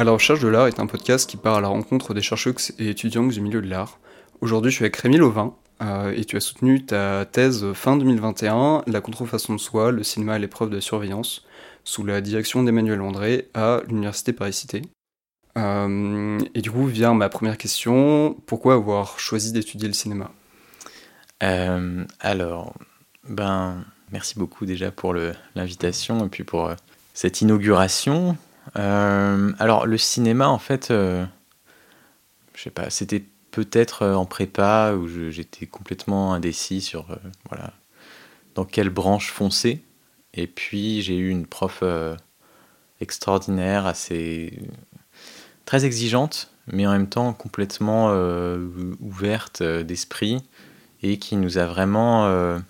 À la recherche de l'art est un podcast qui part à la rencontre des chercheurs et étudiants du milieu de l'art. Aujourd'hui, je suis avec Rémi Lovin euh, et tu as soutenu ta thèse fin 2021, La contrefaçon de soi, le cinéma à l'épreuve de surveillance, sous la direction d'Emmanuel André à l'Université Paris-Cité. Euh, et du coup vient ma première question, pourquoi avoir choisi d'étudier le cinéma? Euh, Alors, ben, merci beaucoup déjà pour l'invitation et puis pour cette inauguration. Euh, alors le cinéma, en fait, euh, je sais pas, c'était peut-être euh, en prépa où j'étais complètement indécis sur voilà dans quelle branche foncer. Et puis j'ai eu une prof extraordinaire, assez très exigeante, mais en même temps complètement ouverte d'esprit et qui nous a vraiment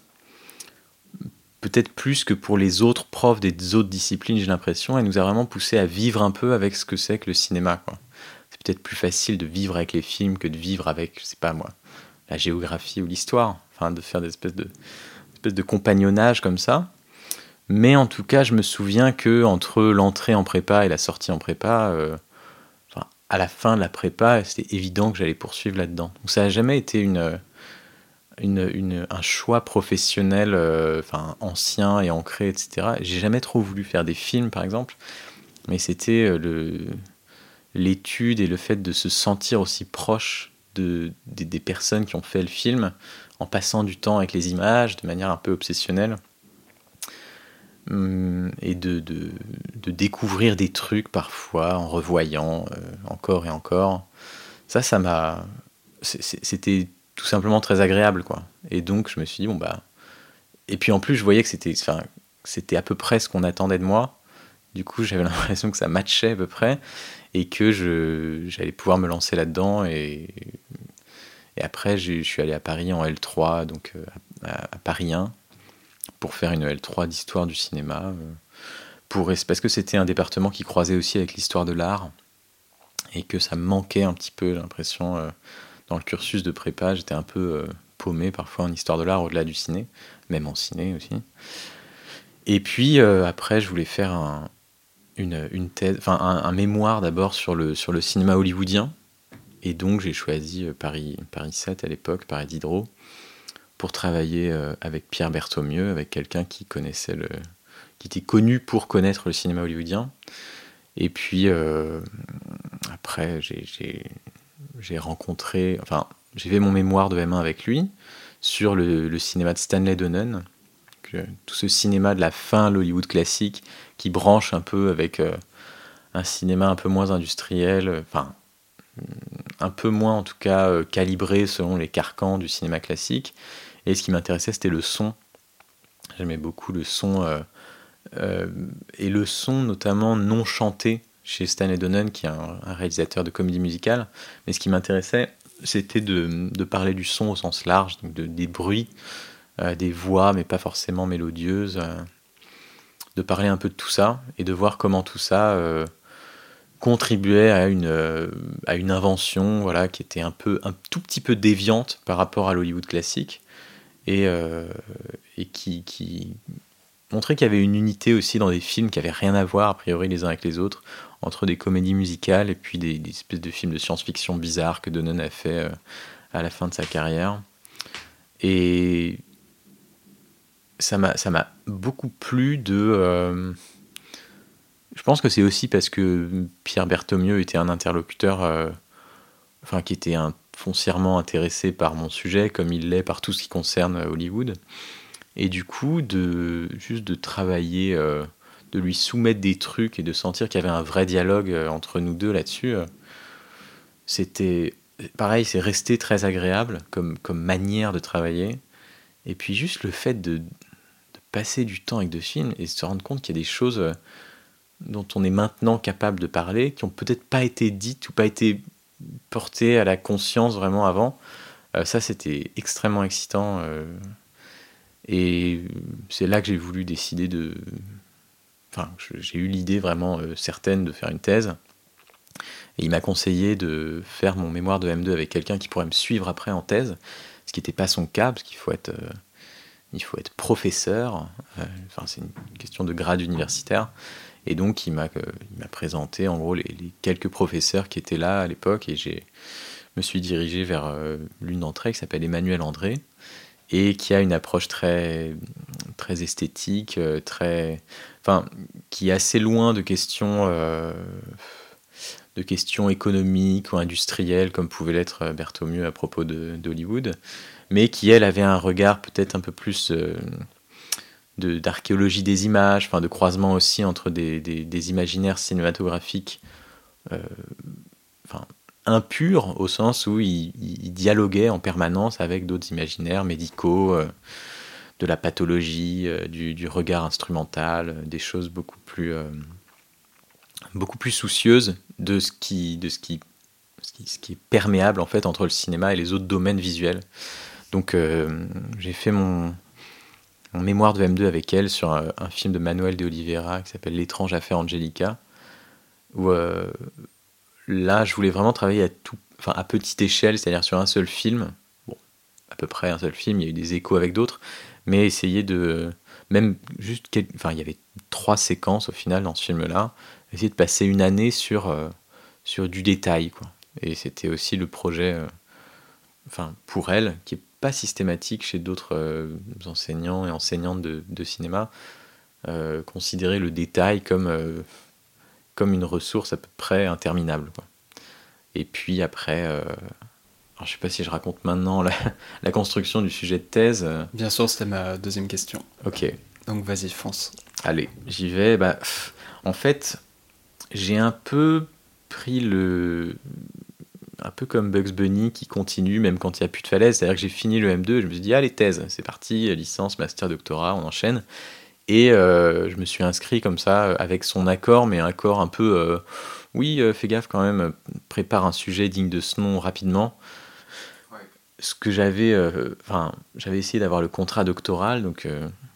peut-être plus que pour les autres profs des autres disciplines, j'ai l'impression, elle nous a vraiment poussé à vivre un peu avec ce que c'est que le cinéma. C'est peut-être plus facile de vivre avec les films que de vivre avec, je sais pas moi, la géographie ou l'histoire. Enfin, de faire des espèces de, espèces de compagnonnage comme ça. Mais en tout cas, je me souviens que entre l'entrée en prépa et la sortie en prépa, euh, à la fin de la prépa, c'était évident que j'allais poursuivre là-dedans. Donc ça n'a jamais été une une, un choix professionnel euh, ancien et ancré, etc. J'ai jamais trop voulu faire des films, par exemple, mais c'était euh, le l'étude et le fait de se sentir aussi proche de, des, personnes qui ont fait le film en passant du temps avec les images de manière un peu obsessionnelle hum, et de, de, de découvrir des trucs parfois en revoyant euh, encore et encore. Ça, ça m'a. C'était tout simplement très agréable, quoi. Et donc, je me suis dit, bon, bah. Et puis en plus, je voyais que c'était, enfin, c'était à peu près ce qu'on attendait de moi. Du coup, j'avais l'impression que ça matchait à peu près et que je, j'allais pouvoir me lancer là-dedans. Et, et après, je suis allé à Paris en L3, donc euh, à, Paris 1, pour faire une L3 d'histoire du cinéma. Euh, pour, parce que c'était un département qui croisait aussi avec l'histoire de l'art et que ça manquait un petit peu, l'impression. Dans le cursus de prépa, j'étais un peu euh, paumé parfois en histoire de l'art au-delà du ciné, même en ciné aussi. Et puis euh, après, je voulais faire un, une, une thèse, enfin un, mémoire d'abord sur le, sur le cinéma hollywoodien. Et donc j'ai choisi euh, Paris, Paris 7 à l'époque, Paris Diderot, pour travailler avec Pierre Berthomieux, avec quelqu'un qui connaissait le, qui était connu pour connaître le cinéma hollywoodien. Et puis après, j'ai j'ai rencontré, enfin, j'ai fait mon mémoire de M1 avec lui sur le, cinéma de Stanley Donen, tout ce cinéma de la fin, l'Hollywood classique, qui branche un peu avec euh, un cinéma un peu moins industriel, enfin, un peu moins en tout cas euh, calibré selon les carcans du cinéma classique. Et ce qui m'intéressait, c'était le son. J'aimais beaucoup le son, euh, et le son notamment non chanté chez Stanley Donen, qui est un, réalisateur de comédie musicale. Mais ce qui m'intéressait, c'était de, parler du son au sens large, donc de, des bruits, euh, des voix, mais pas forcément mélodieuses, euh, de parler un peu de tout ça et de voir comment tout ça euh, contribuait à une, à une invention voilà, qui était un, peu, un tout petit peu déviante par rapport à l'Hollywood classique et, et qui, qui montrait qu'il y avait une unité aussi dans des films qui n'avaient rien à voir a priori les uns avec les autres entre des comédies musicales et puis des, espèces de films de science-fiction bizarres que Donen a fait euh, à la fin de sa carrière. Et ça m'a beaucoup plu de... Euh, je pense que c'est aussi parce que Pierre Berthomieux était un interlocuteur euh, enfin, qui était foncièrement intéressé par mon sujet, comme il l'est par tout ce qui concerne Hollywood. Et du coup, de, juste de travailler de lui soumettre des trucs et de sentir qu'il y avait un vrai dialogue euh, entre nous deux là-dessus, euh, c'était pareil, c'est resté très agréable comme, comme manière de travailler. Et puis juste le fait de, passer du temps avec deux et se rendre compte qu'il y a des choses euh, dont on est maintenant capable de parler, qui ont peut-être pas été dites ou pas été portées à la conscience vraiment avant. ça, c'était extrêmement excitant. Et c'est là que j'ai voulu décider de, enfin, j'ai eu l'idée vraiment euh, certaine de faire une thèse. Et il m'a conseillé de faire mon mémoire de M2 avec quelqu'un qui pourrait me suivre après en thèse, ce qui n'était pas son cas, parce qu'il faut être, euh, il faut être professeur. Euh, enfin, c'est une question de grade universitaire. Et donc, il m'a présenté en gros les, quelques professeurs qui étaient là à l'époque, et je me suis dirigé vers l'une d'entre elles qui s'appelle Emmanuel André, et qui a une approche très, très esthétique, très, enfin, qui est assez loin de questions de questions économiques ou industrielles, comme pouvait l'être euh, Berthomieux à propos d'Hollywood, mais qui, elle, avait un regard peut-être un peu plus euh, d'archéologie des images, enfin, de croisement aussi entre des, des, imaginaires cinématographiques euh, impurs, au sens où il, dialoguait en permanence avec d'autres imaginaires médicaux, de la pathologie, du, du, regard instrumental, des choses beaucoup plus beaucoup plus soucieuse de ce qui, de ce qui, ce qui, est perméable en fait entre le cinéma et les autres domaines visuels. Donc euh, j'ai fait mon, mémoire de M2 avec elle sur un, film de Manuel de Oliveira qui s'appelle L'étrange affaire Angelica, où euh, là je voulais vraiment travailler à, tout, enfin, à petite échelle, c'est-à-dire sur un seul film, bon, à peu près un seul film, il y a eu des échos avec d'autres, mais essayer de même juste, enfin il y avait trois séquences au final dans ce film-là, essayer de passer une année sur, euh, sur du détail. Quoi. Et c'était aussi le projet, euh, enfin, pour elle, qui n'est pas systématique chez d'autres euh, enseignants et enseignantes de cinéma, considérer le détail comme, comme une ressource à peu près interminable. Quoi. Et puis après, alors je ne sais pas si je raconte maintenant la, la, construction du sujet de thèse. Bien sûr, c'était ma deuxième question. Ok. Donc vas-y, fonce. Allez, j'y vais. Bah, en fait, j'ai un peu pris le. Un peu comme Bugs Bunny qui continue même quand il n'y a plus de falaise. C'est-à-dire que j'ai fini le M2 et je me suis dit, allez, thèse, c'est parti, licence, master, doctorat, on enchaîne. Et euh, je me suis inscrit comme ça avec son accord, mais un accord un peu. Euh, oui, euh, fais gaffe quand même, prépare un sujet digne de ce nom rapidement. Ce que j'avais. Enfin, j'avais essayé d'avoir le contrat doctoral, donc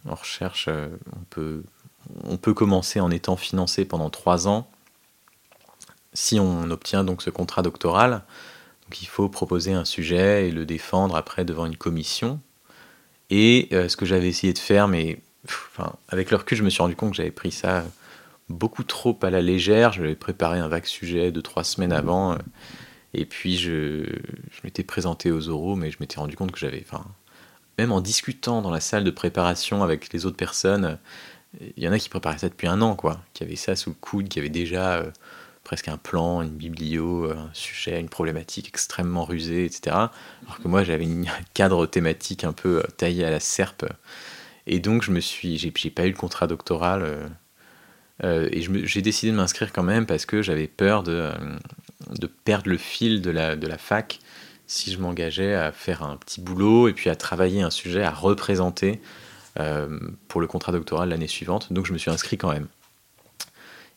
en recherche, on peut on peut commencer en étant financé pendant trois ans si on obtient donc ce contrat doctoral, donc il faut proposer un sujet et le défendre après devant une commission. Et euh, ce que j'avais essayé de faire, mais enfin, avec le recul, je me suis rendu compte que j'avais pris ça beaucoup trop à la légère. J'avais préparé un vague sujet de trois semaines avant. Euh, et puis je, m'étais présenté aux oraux, mais je m'étais rendu compte que j'avais. Enfin, même en discutant dans la salle de préparation avec les autres personnes, il y en a qui préparaient ça depuis un an, quoi, qui avaient ça sous le coude, qui avaient déjà. Euh, presque un plan, une biblio, un sujet, une problématique extrêmement rusée, etc. Alors que moi, j'avais un cadre thématique un peu euh, taillé à la serpe. Et donc, je me suis, j'ai, pas eu le contrat doctoral. Euh, euh, et j'ai décidé de m'inscrire quand même parce que j'avais peur de, de perdre le fil de la, de la fac si je m'engageais à faire un petit boulot et puis à travailler un sujet, à représenter pour le contrat doctoral l'année suivante. Donc, je me suis inscrit quand même.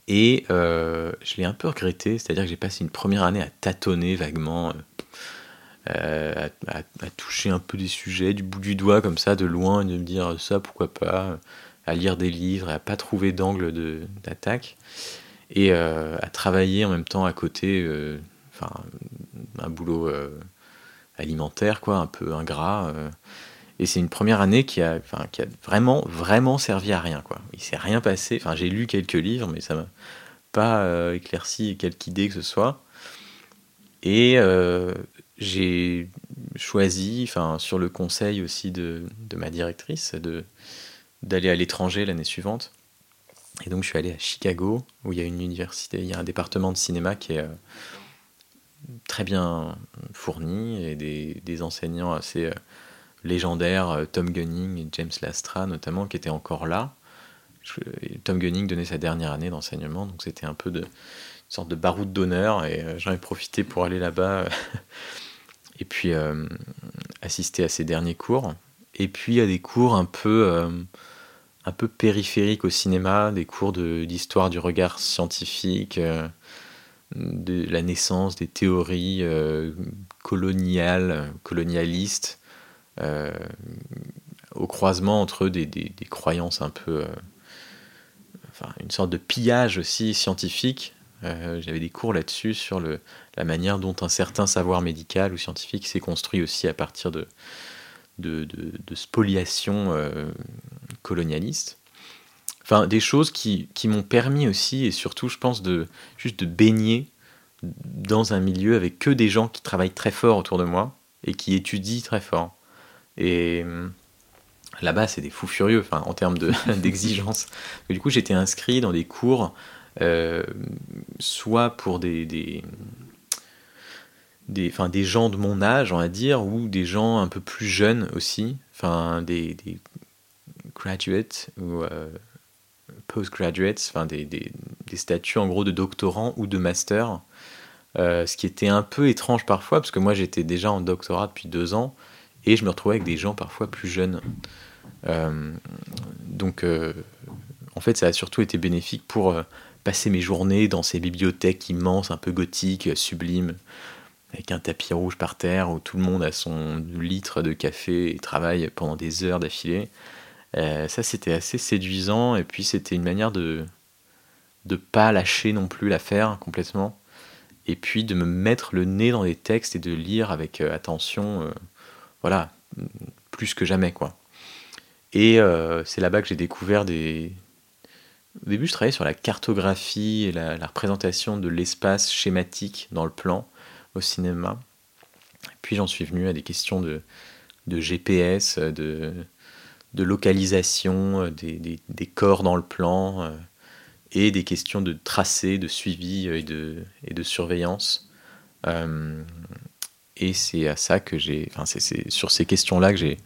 Et euh, je l'ai un peu regretté, c'est-à-dire que j'ai passé une première année à tâtonner vaguement, euh, à, toucher un peu des sujets du bout du doigt comme ça, de loin, et de me dire ça, pourquoi pas, à lire des livres et à pas trouver d'angle d'attaque, et euh, à travailler en même temps à côté, enfin, un boulot alimentaire, quoi, un peu ingrat. Et c'est une première année qui a, enfin, qui a vraiment, vraiment servi à rien. Quoi. Il s'est rien passé. Enfin, j'ai lu quelques livres, mais ça m'a pas euh, éclairci quelque idée que ce soit. Et euh, j'ai choisi, enfin, sur le conseil aussi de, ma directrice, d'aller à l'étranger l'année suivante. Et donc, je suis allé à Chicago, où il y a une université, il y a un département de cinéma qui est euh, très bien fourni et des, des enseignants assez légendaires, euh, Tom Gunning et James Lastra notamment, qui étaient encore là. Tom Gunning donnait sa dernière année d'enseignement, donc c'était un peu de, une sorte de baroud d'honneur, et euh, j'en ai profité pour aller là-bas et puis euh, assister à ses derniers cours. Et puis à des cours un peu, un peu périphériques au cinéma, des cours d'histoire du regard scientifique, de la naissance des théories coloniales, colonialistes, euh, au croisement entre des, des, croyances un peu. Euh, enfin, une sorte de pillage aussi scientifique. Euh, j'avais des cours là-dessus sur le, la manière dont un certain savoir médical ou scientifique s'est construit aussi à partir de, de, de, spoliation colonialiste. Enfin, des choses qui, qui m'ont permis aussi, et surtout, je pense, de juste de baigner dans un milieu avec que des gens qui travaillent très fort autour de moi et qui étudient très fort. Et hum, là-bas, c'est des fous furieux enfin, en termes d'exigence. du coup, j'étais inscrit dans des cours, euh, soit pour des, des, des, enfin, des gens de mon âge, on va dire, ou des gens un peu plus jeunes aussi, enfin, des, graduates ou euh, postgraduates, enfin, des, des, des, statuts en gros de doctorants ou de master. Euh, ce qui était un peu étrange parfois, parce que moi j'étais déjà en doctorat depuis deux ans, et je me retrouvais avec des gens parfois plus jeunes. Euh, donc, euh, en fait, ça a surtout été bénéfique pour passer mes journées dans ces bibliothèques immenses, un peu gothiques, sublimes, avec un tapis rouge par terre où tout le monde a son litre de café et travaille pendant des heures d'affilée. ça, c'était assez séduisant, et puis c'était une manière de ne pas lâcher non plus l'affaire complètement, et puis de me mettre le nez dans les textes et de lire avec attention voilà, plus que jamais, quoi. Et euh, c'est là-bas que j'ai découvert des. Au début, je travaillais sur la cartographie et la, représentation de l'espace schématique dans le plan au cinéma. Puis j'en suis venu à des questions de, GPS, de, localisation des, corps dans le plan euh, et des questions de tracé, de suivi et de, et de surveillance. Euh, et c'est à ça que j'ai, enfin c'est sur ces questions-là que j'ai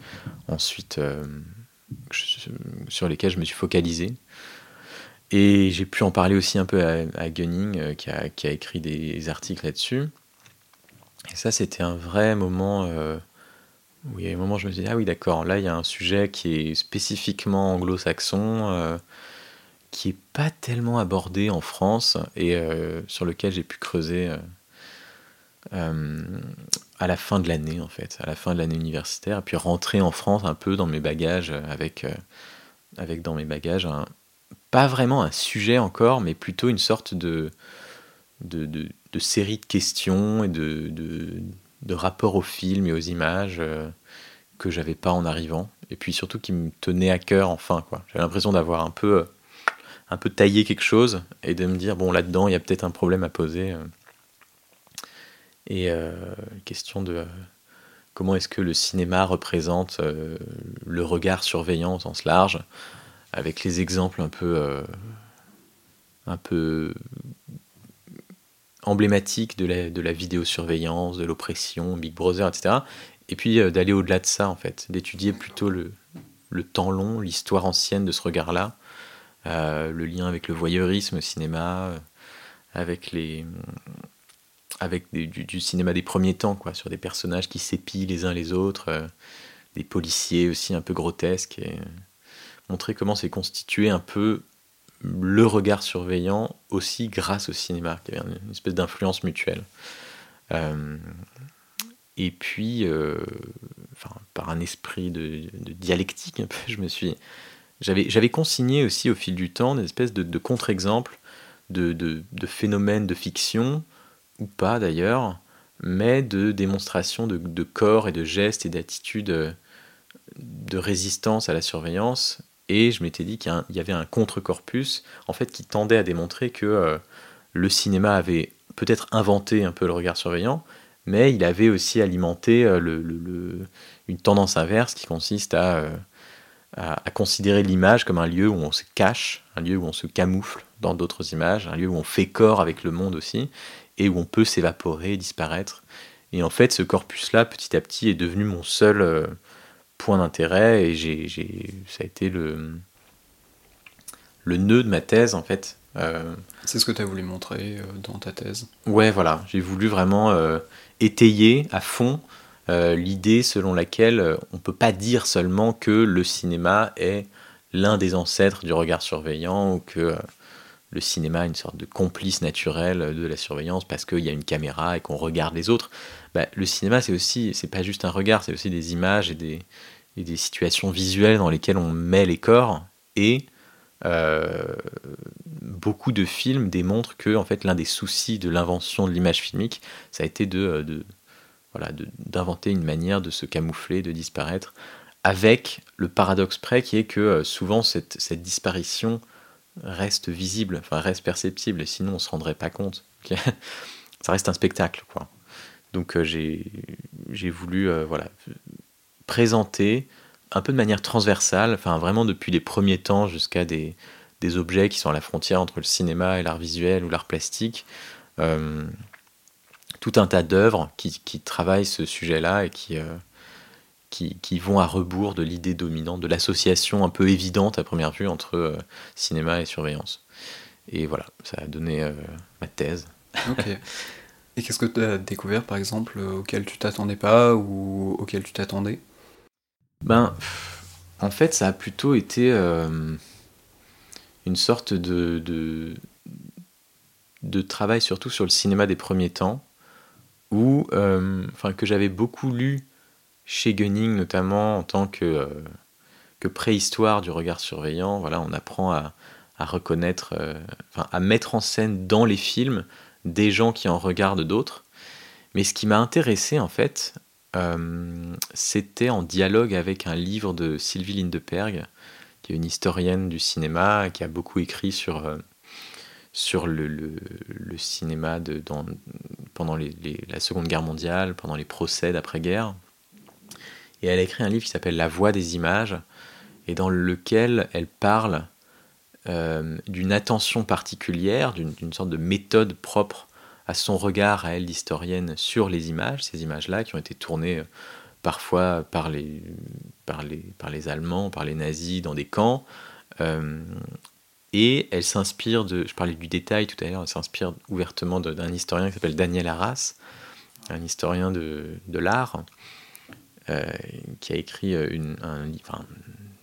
ensuite, euh, sur lesquelles je me suis focalisé. Et j'ai pu en parler aussi un peu à, Gunning, euh, qui, a, écrit des articles là-dessus. Et ça, c'était un vrai moment euh, où il y a un moment où je me suis dit, ah oui, d'accord, là, il y a un sujet qui est spécifiquement anglo-saxon, qui n'est pas tellement abordé en France, et sur lequel j'ai pu creuser euh, à la fin de l'année en fait, à la fin de l'année universitaire, et puis rentrer en France un peu dans mes bagages avec, euh, avec dans mes bagages pas vraiment un sujet encore, mais plutôt une sorte de, série de questions et de, de, de rapport au film et aux images euh, que j'avais pas en arrivant, et puis surtout qui me tenait à cœur enfin quoi. J'avais l'impression d'avoir un peu un peu taillé quelque chose et de me dire bon là-dedans il y a peut-être un problème à poser. Et euh, question de euh, comment est-ce que le cinéma représente euh, le regard surveillant au sens large, avec les exemples un peu, un peu emblématiques de la, vidéosurveillance, de l'oppression, Big Brother, etc. Et puis d'aller au-delà de ça, en fait, d'étudier plutôt le, temps long, l'histoire ancienne de ce regard-là, le lien avec le voyeurisme au cinéma, avec les, avec du, cinéma des premiers temps, quoi, sur des personnages qui s'épient les uns les autres, euh, des policiers aussi un peu grotesques, et euh, montrer comment s'est constitué un peu le regard surveillant aussi grâce au cinéma, qui avait une espèce d'influence mutuelle. Euh, et puis, enfin, par un esprit de, dialectique, je j'avais, consigné aussi au fil du temps des espèces de, contre-exemples de, de, phénomènes de fiction ou pas d'ailleurs, mais de démonstration de, corps et de gestes et d'attitudes euh, de résistance à la surveillance. Et je m'étais dit qu'il y avait un contre-corpus en fait qui tendait à démontrer que euh, le cinéma avait peut-être inventé un peu le regard surveillant, mais il avait aussi alimenté euh, une tendance inverse qui consiste à, à considérer l'image comme un lieu où on se cache, un lieu où on se camoufle dans d'autres images, un lieu où on fait corps avec le monde aussi, et où on peut s'évaporer, disparaître. Et en fait, ce corpus-là, petit à petit, est devenu mon seul euh, point d'intérêt, et j'ai, ça a été le, le nœud de ma thèse, en fait. Euh, c'est ce que tu as voulu montrer euh, dans ta thèse Ouais, voilà. J'ai voulu vraiment étayer à fond l'idée selon laquelle on ne peut pas dire seulement que le cinéma est l'un des ancêtres du regard surveillant ou que le cinéma une sorte de complice naturel de la surveillance parce qu'il y a une caméra et qu'on regarde les autres. Bah, le cinéma, c'est aussi, c'est pas juste un regard, c'est aussi des images et des, situations visuelles dans lesquelles on met les corps. Et euh, beaucoup de films démontrent que en fait, l'un des soucis de l'invention de l'image filmique, ça a été de, de voilà, d'inventer une manière de se camoufler, de disparaître, avec le paradoxe près qui est que euh, souvent cette, disparition reste visible, enfin reste perceptible, sinon on se rendrait pas compte. ça reste un spectacle, quoi. Donc euh, j'ai voulu euh, voilà, présenter un peu de manière transversale, enfin vraiment depuis les premiers temps jusqu'à des, des, objets qui sont à la frontière entre le cinéma et l'art visuel ou l'art plastique, euh, tout un tas d'œuvres qui, qui, travaillent ce sujet-là et qui, qui, qui, vont à rebours de l'idée dominante, de l'association un peu évidente à première vue entre cinéma et surveillance. Et voilà, ça a donné ma thèse. Et qu'est-ce que tu as découvert, par exemple, euh, auquel tu t'attendais pas ou auquel tu t'attendais? Ben, en fait, ça a plutôt été euh, une sorte de, de, travail, surtout sur le cinéma des premiers temps, où, euh, que j'avais beaucoup lu chez Gunning, notamment en tant que, que préhistoire du regard surveillant. Voilà, on apprend à, à reconnaître, à mettre en scène dans les films des gens qui en regardent d'autres. Mais ce qui m'a intéressé, en fait, euh, c'était en dialogue avec un livre de Sylvie Lindeperg, qui est une historienne du cinéma, qui a beaucoup écrit sur, euh, sur le, cinéma de, pendant la Seconde Guerre mondiale, pendant les procès d'après-guerre. Et elle a écrit un livre qui s'appelle La voix des images, et dans lequel elle parle euh, d'une attention particulière, d'une sorte de méthode propre à son regard, à elle d'historienne, sur les images, ces images-là qui ont été tournées euh, parfois par les, par, les, par les Allemands, par les nazis dans des camps. Euh, et elle s'inspire de, je parlais du détail tout à l'heure, elle s'inspire ouvertement d'un historien qui s'appelle Daniel Arras, un historien de, de l'art, qui a écrit une, un, enfin,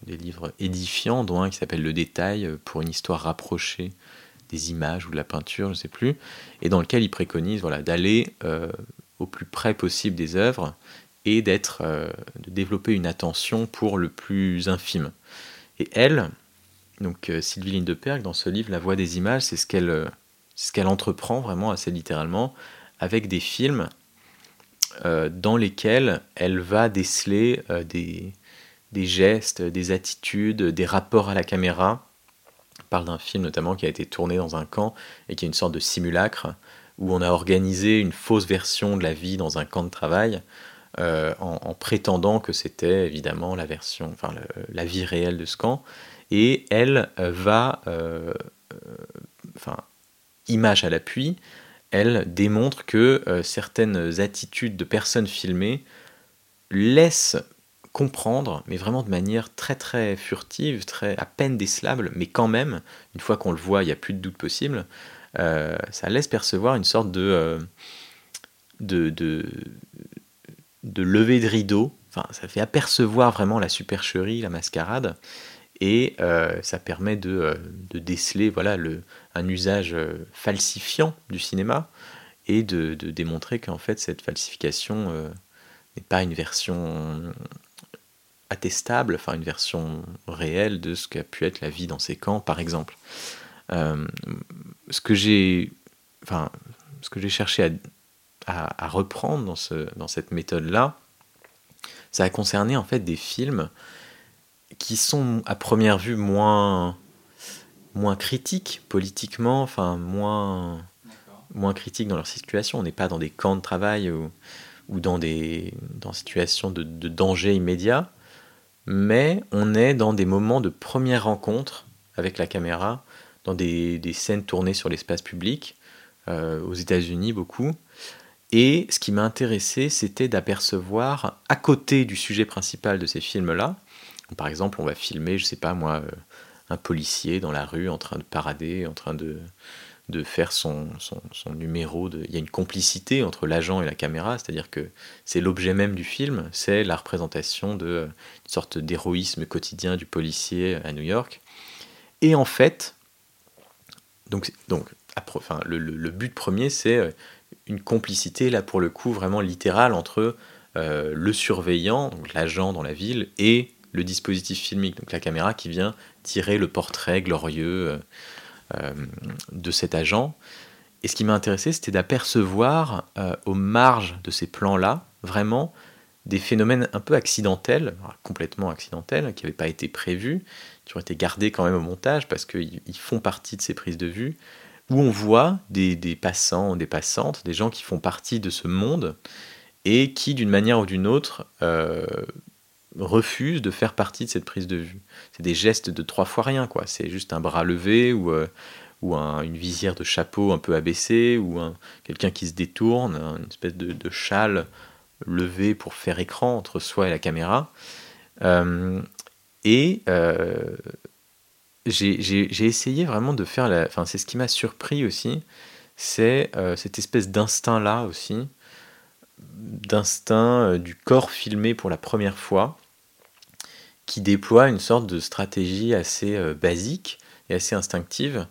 des livres édifiants, dont un qui s'appelle Le détail euh, pour une histoire rapprochée des images ou de la peinture, je ne sais plus, et dans lequel il préconise voilà, d'aller euh, au plus près possible des œuvres et d'être, euh, de développer une attention pour le plus infime. Et elle, donc Sylvie Lindeperg, dans ce livre La voix des images, c'est ce qu'elle, ce qu'elle entreprend vraiment assez littéralement avec des films dans lesquels elle va déceler des, des gestes, des attitudes, des rapports à la caméra. On parle d'un film notamment qui a été tourné dans un camp et qui est une sorte de simulacre où on a organisé une fausse version de la vie dans un camp de travail euh, en, prétendant que c'était évidemment la version, enfin la vie réelle de ce camp. Et elle euh, va, euh, enfin, image à l'appui, elle démontre que certaines attitudes de personnes filmées laissent comprendre, mais vraiment de manière très très furtive, très à peine décelable, mais quand même, une fois qu'on le voit, il n'y a plus de doute possible, euh, ça laisse percevoir une sorte de, euh, de, de, de levée de rideau, enfin, ça fait apercevoir vraiment la supercherie, la mascarade, et euh, ça permet de, de, déceler voilà, le, un usage falsifiant du cinéma, et de, de démontrer qu'en fait cette falsification n'est pas une version attestable, enfin une version réelle de ce qu'a pu être la vie dans ces camps, par exemple. Euh, ce que j'ai, enfin, ce que j'ai cherché à, à, reprendre dans, ce, dans cette méthode-là, ça a concerné en fait des films qui sont à première vue moins, moins critiques politiquement, enfin moins, moins critiques dans leur situation. On n'est pas dans des camps de travail ou, ou dans des dans situations de, de danger immédiat mais on est dans des moments de première rencontre avec la caméra, dans des, scènes tournées sur l'espace public, euh, aux États-Unis beaucoup. Et ce qui m'a intéressé, c'était d'apercevoir, à côté du sujet principal de ces films-là, par exemple, on va filmer, je sais pas moi, euh, un policier dans la rue en train de parader, en train de, de faire son, son, numéro. De... Il y a une complicité entre l'agent et la caméra, c'est-à-dire que c'est l'objet même du film, c'est la représentation d'une euh, sorte d'héroïsme quotidien du policier à New York. Et en fait, donc, donc enfin, le, le, but premier, c'est euh, une complicité, là pour le coup, vraiment littérale entre euh, le surveillant, l'agent dans la ville, et le dispositif filmique, donc la caméra qui vient tirer le portrait glorieux. Euh, de cet agent. Et ce qui m'a intéressé, c'était d'apercevoir euh, aux marges de ces plans-là, vraiment, des phénomènes un peu accidentels, complètement accidentels, qui n'avaient pas été prévus, qui ont été gardés quand même au montage parce qu'ils font partie de ces prises de vue, où on voit des, des passants, des passantes, des gens qui font partie de ce monde et qui, d'une manière ou d'une autre, euh, refusent de faire partie de cette prise de vue. C'est des gestes de trois fois rien, quoi. C'est juste un bras levé ou, euh, ou une visière de chapeau un peu abaissée ou quelqu'un qui se détourne, une espèce de, châle levé pour faire écran entre soi et la caméra. Euh, et euh, j'ai essayé vraiment de faire la. Enfin, c'est ce qui m'a surpris aussi, c'est cette espèce d'instinct-là aussi, d'instinct du corps filmé pour la première fois, qui déploie une sorte de stratégie assez euh, basique et assez instinctive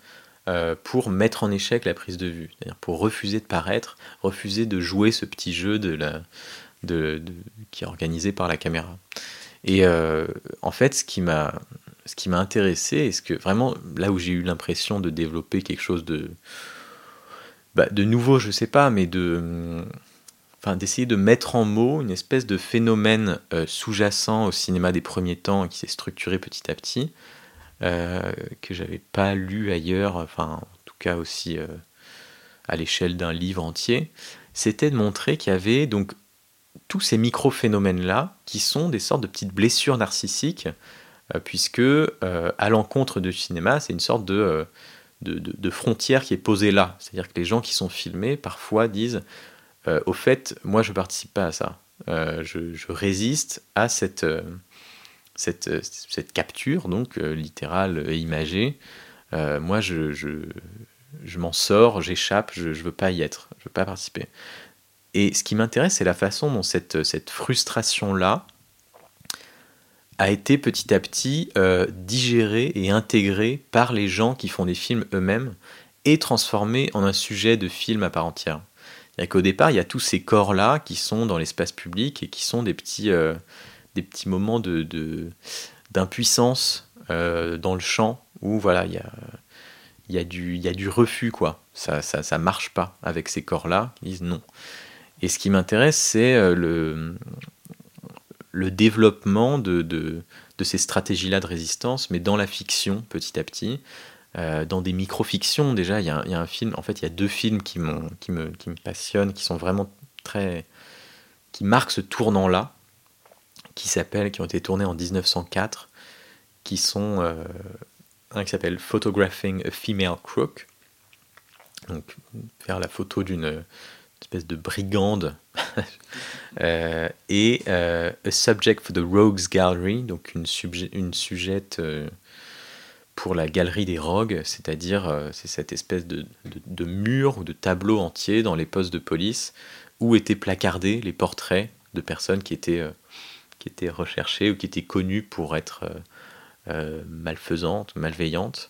euh, pour mettre en échec la prise de vue, pour refuser de paraître, refuser de jouer ce petit jeu qui est organisé par la caméra. Et euh, en fait, ce qui m'a intéressé, et ce que vraiment là où j'ai eu l'impression de développer quelque chose de bah, nouveau, je sais pas, mais de d'essayer de mettre en mots une espèce de phénomène euh, sous-jacent au cinéma des premiers temps qui s'est structuré petit à petit, euh, que j'avais pas lu ailleurs, enfin en tout cas aussi euh, à l'échelle d'un livre entier, c'était de montrer qu'il y avait donc tous ces micro-phénomènes-là qui sont des sortes de petites blessures narcissiques, puisque à l'encontre du cinéma, c'est une sorte de, de, de, frontière qui est posée là. C'est-à-dire que les gens qui sont filmés parfois disent euh, au fait, moi je participe pas à ça. Euh, je, résiste à cette, euh, cette, capture, donc littérale et imagée. moi je, je, m'en sors, j'échappe, je ne veux pas y être, je veux pas participer. Et ce qui m'intéresse, c'est la façon dont cette, cette frustration-là a été petit à petit digérée et intégrée par les gens qui font des films eux-mêmes et transformée en un sujet de film à part entière. C'est qu'au départ, il y a tous ces corps-là qui sont dans l'espace public et qui sont des petits, euh, des petits moments de, d'impuissance euh, dans le champ où voilà, il y a, y, a du, y a du refus, quoi. Ça, ça, ça marche pas avec ces corps-là. Ils disent non. Et ce qui m'intéresse, c'est euh, le, le développement de, de, de ces stratégies-là de résistance, mais dans la fiction, petit à petit, euh, dans des micro-fictions. Déjà, il y, a un film, en fait, il y a deux films qui, qui, me, qui me passionnent, qui sont vraiment très. qui marquent ce tournant-là, qui s'appellent, qui ont été tournés en 1904, qui sont. Euh, un qui s'appelle Photographing a Female Crook, donc faire la photo d'une espèce de brigande, euh, et A Subject for the Rogues Gallery, donc une, une sujette pour la galerie des rogues, c'est-à-dire euh, c'est cette espèce de, de, mur ou de tableau entier dans les postes de police où étaient placardés les portraits de personnes qui étaient, euh, qui étaient recherchées ou qui étaient connues pour être euh, malfaisantes, malveillantes.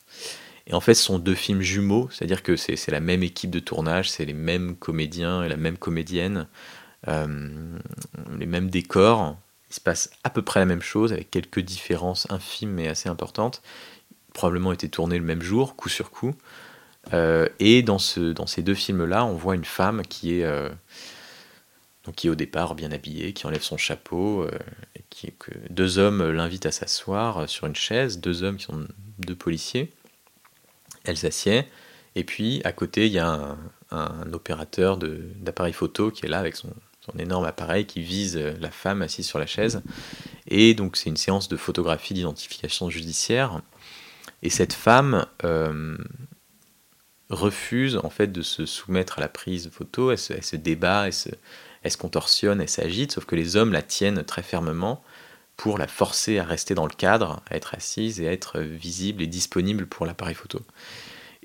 Et en fait, ce sont deux films jumeaux, c'est-à-dire que c'est la même équipe de tournage, c'est les mêmes comédiens et la même comédienne, les mêmes décors. Il se passe à peu près la même chose, avec quelques différences infimes mais assez importantes probablement été tourné le même jour, coup sur coup. Euh, et dans, ce, dans ces deux films-là, on voit une femme qui est, euh, donc qui est au départ bien habillée, qui enlève son chapeau, euh, qui, deux hommes l'invitent à s'asseoir sur une chaise, deux hommes qui sont deux policiers. Elle s'assied, et puis à côté, il y a un, un opérateur d'appareil photo qui est là avec son, son énorme appareil qui vise la femme assise sur la chaise. Et donc c'est une séance de photographie d'identification judiciaire et cette femme euh, refuse en fait de se soumettre à la prise photo, elle se, débat, elle se, contorsionne, elle s'agite, sauf que les hommes la tiennent très fermement pour la forcer à rester dans le cadre, à être assise et à être visible et disponible pour l'appareil photo.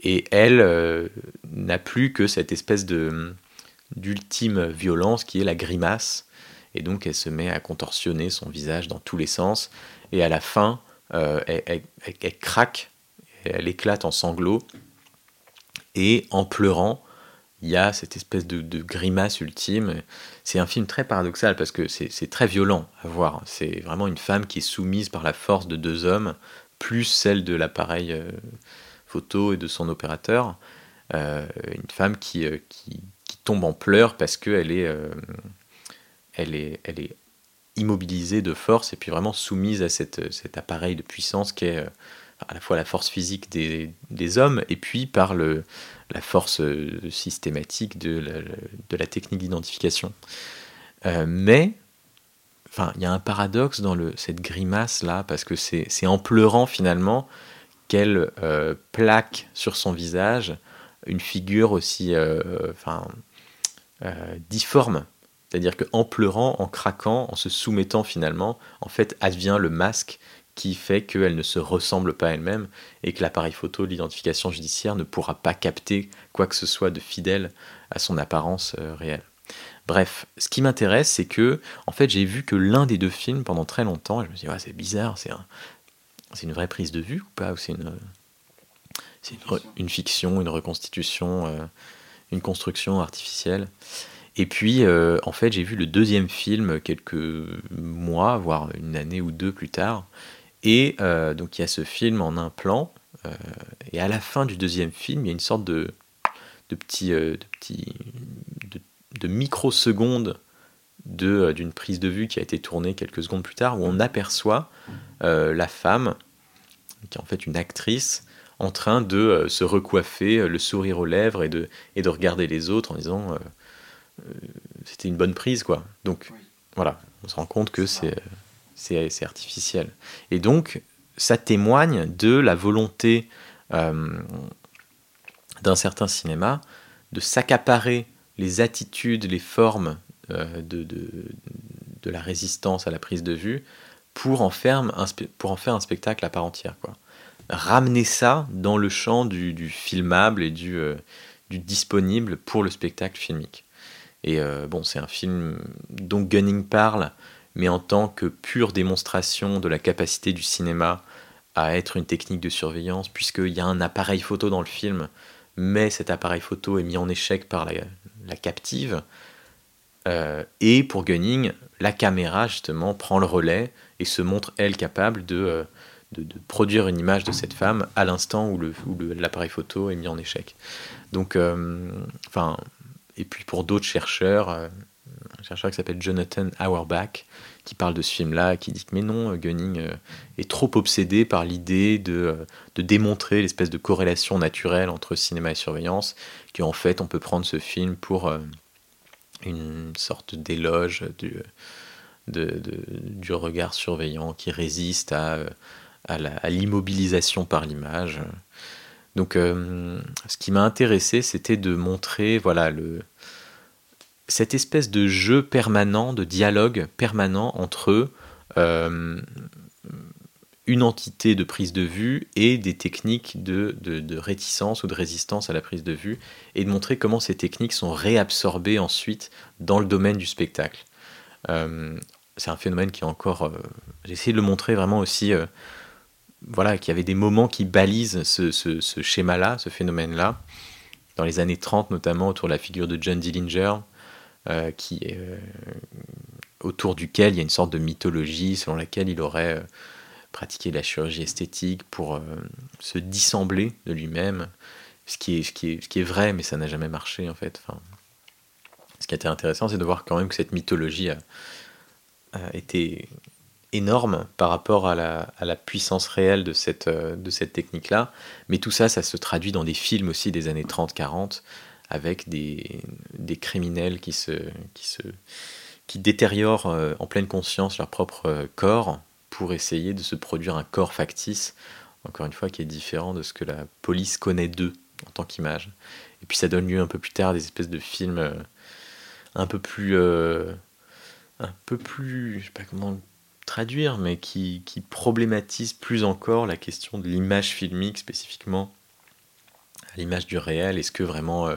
Et elle euh, n'a plus que cette espèce de d'ultime violence qui est la grimace, et donc elle se met à contorsionner son visage dans tous les sens, et à la fin, euh, elle, craque, elle éclate en sanglots, et en pleurant, il y a cette espèce de, grimace ultime. C'est un film très paradoxal parce que c'est très violent à voir. C'est vraiment une femme qui est soumise par la force de deux hommes, plus celle de l'appareil euh, photo et de son opérateur. Euh, une femme qui, tombe en pleurs parce qu'elle est, elle est, elle est immobilisées de force et puis vraiment soumises à cette, cet appareil de puissance qui est euh, à la fois la force physique des, hommes et puis par la force euh, systématique de la, technique d'identification. Euh, mais il y a un paradoxe dans le, cette grimace là parce que c'est en pleurant finalement qu'elle plaque sur son visage une figure aussi difforme c'est-à-dire qu'en pleurant, en craquant, en se soumettant finalement, en fait, advient le masque qui fait qu'elle ne se ressemble pas elle-même et que l'appareil photo, l'identification judiciaire ne pourra pas capter quoi que ce soit de fidèle à son apparence euh, réelle. Bref, ce qui m'intéresse, c'est que, en fait, j'ai vu que l'un des deux films pendant très longtemps, et je me suis dit, c'est bizarre, c'est une vraie prise de vue ou pas Ou c'est une, une, une, fiction, une reconstitution, euh, une construction artificielle et puis, euh, en fait, j'ai vu le deuxième film quelques mois, voire une année ou deux plus tard. Et euh, donc, il y a ce film en un plan. Euh, et à la fin du deuxième film, il y a une sorte de, de petit, de, petit, de, de microseconde d'une prise de vue qui a été tournée quelques secondes plus tard, où on aperçoit la femme, qui est en fait une actrice, en train de se recoiffer, le sourire aux lèvres et de, et de regarder les autres en disant c'était une bonne prise, quoi. Donc, voilà, on se rend compte que c'est, c'est, artificiel. Et donc, ça témoigne de la volonté euh, d'un certain cinéma de s'accaparer les attitudes, les formes euh, de, de, de, la résistance à la prise de vue pour en faire un, pour en faire un spectacle à part entière. Quoi. Ramener ça dans le champ du, du filmable et du, du disponible pour le spectacle filmique. Et euh, bon, c'est un film dont Gunning parle, mais en tant que pure démonstration de la capacité du cinéma à être une technique de surveillance, puisqu'il y a un appareil photo dans le film, mais cet appareil photo est mis en échec par la, captive. Euh, et pour Gunning, la caméra justement prend le relais et se montre elle capable de, euh, de, produire une image de cette femme à l'instant où l'appareil où photo est mis en échec. Donc, enfin, et puis pour d'autres chercheurs, euh, un chercheur qui s'appelle Jonathan Auerbach, qui parle de ce film-là, qui dit que mais non, Gunning euh, est trop obsédé par l'idée de, euh, démontrer l'espèce de corrélation naturelle entre cinéma et surveillance, qu'en fait on peut prendre ce film pour une sorte d'éloge du, regard surveillant qui résiste à l'immobilisation par l'image. Donc, euh, ce qui m'a intéressé, c'était de montrer, voilà, le, cette espèce de jeu permanent, de dialogue permanent entre euh, une entité de prise de vue et des techniques de, réticence ou de résistance à la prise de vue, et de montrer comment ces techniques sont réabsorbées ensuite dans le domaine du spectacle. Euh, c'est un phénomène qui est encore... J'ai essayé de le montrer vraiment aussi voilà, qu'il y avait des moments qui balisent ce, schéma-là, ce phénomène-là, dans les années 30 notamment, autour de la figure de John Dillinger, euh, qui euh, autour duquel il y a une sorte de mythologie selon laquelle il aurait euh, pratiqué la chirurgie esthétique pour se dissembler de lui-même, ce qui, est, ce, ce qui est vrai, mais ça n'a jamais marché en fait. Ce qui a été intéressant, c'est de voir quand même que cette mythologie a été énorme par rapport à la, puissance réelle de cette, euh, de cette technique-là. Mais tout ça, ça se traduit dans des films aussi des années 30-40, avec des, criminels qui, se, détériorent euh, en pleine conscience leur propre euh, corps pour essayer de se produire un corps factice, encore une fois, qui est différent de ce que la police connaît d'eux en tant qu'image. Et puis ça donne lieu un peu plus tard à des espèces de films un peu plus... un peu plus... je sais pas comment traduire, mais qui, qui problématise plus encore la question de l'image filmique spécifiquement, l'image du réel. Est-ce que vraiment euh,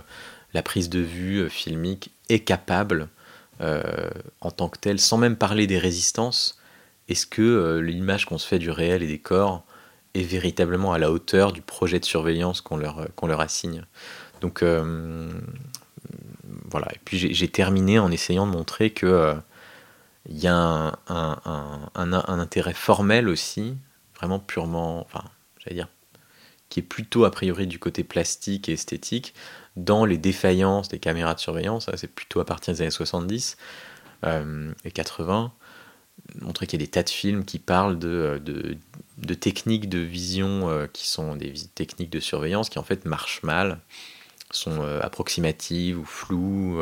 la prise de vue euh, filmique est capable, euh, en tant que telle, sans même parler des résistances, est-ce que l'image qu'on se fait du réel et des corps est véritablement à la hauteur du projet de surveillance qu'on leur, qu'on leur assigne? Donc voilà, et puis j'ai terminé en essayant de montrer que il y a un, un, intérêt formel aussi, vraiment purement, enfin, j'allais dire, qui est plutôt a priori du côté plastique et esthétique, dans les défaillances des caméras de surveillance, c'est plutôt à partir des années 70 euh, et 80, montrer qu'il y a des tas de films qui parlent de, de, techniques de vision qui sont des techniques de surveillance qui en fait marchent mal, sont approximatives ou floues,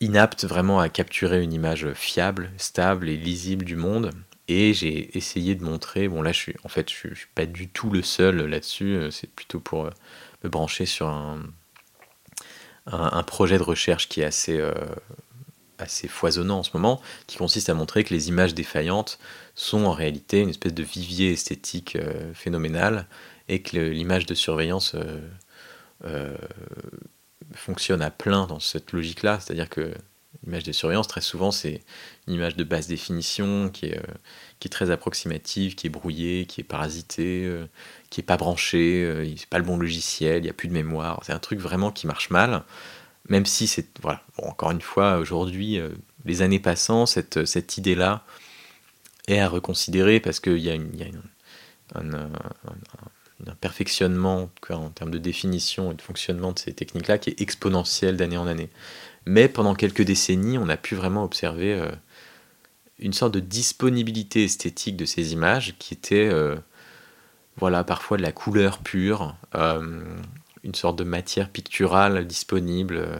inaptes vraiment à capturer une image fiable, stable et lisible du monde. Et j'ai essayé de montrer, bon là je suis en fait je suis, pas du tout le seul là-dessus, c'est plutôt pour me brancher sur un, un, projet de recherche qui est assez, euh, assez foisonnant en ce moment, qui consiste à montrer que les images défaillantes sont en réalité une espèce de vivier esthétique euh, phénoménal et que l'image de surveillance euh, fonctionne à plein dans cette logique-là, c'est-à-dire que l'image de surveillance, très souvent, c'est une image de basse définition qui est, qui est très approximative, qui est brouillée, qui est parasitée, qui est pas branché, euh, c'est pas le bon logiciel, il n'y a plus de mémoire. C'est un truc vraiment qui marche mal. Même si c'est voilà, encore une fois, aujourd'hui, euh, les années passant, cette, cette idée-là est à reconsidérer parce qu'il y a, y a un, perfectionnement en termes de définition et de fonctionnement de ces techniques-là qui est exponentiel d'année en année. Mais pendant quelques décennies, on a pu vraiment observer euh, une sorte de disponibilité esthétique de ces images qui était voilà, parfois de la couleur pure, euh, une sorte de matière picturale disponible euh,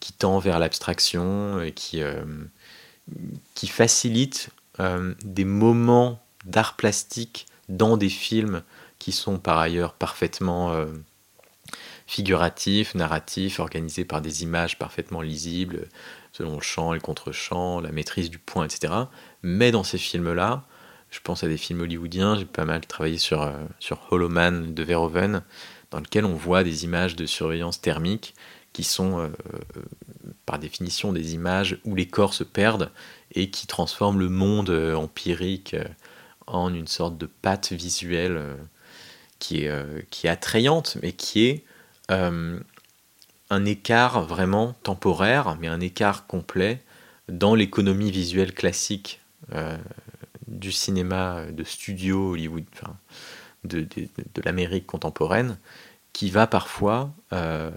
qui tend vers l'abstraction et qui, euh, qui facilite des moments d'art plastique dans des films qui sont par ailleurs parfaitement figuratifs, narratifs, organisés par des images parfaitement lisibles, selon le champ et le contre-champ, la maîtrise du point, etc. Mais dans ces films-là, je pense à des films hollywoodiens, j'ai pas mal travaillé sur, euh, sur Hollow Man de Verhoeven, dans lequel on voit des images de surveillance thermique qui sont euh, euh, par définition des images où les corps se perdent et qui transforment le monde empirique en une sorte de pâte visuelle qui, est, qui est attrayante, mais qui est un écart vraiment temporaire, mais un écart complet dans l'économie visuelle classique du cinéma de studio Hollywood, de, l'Amérique contemporaine, qui va parfois, euh,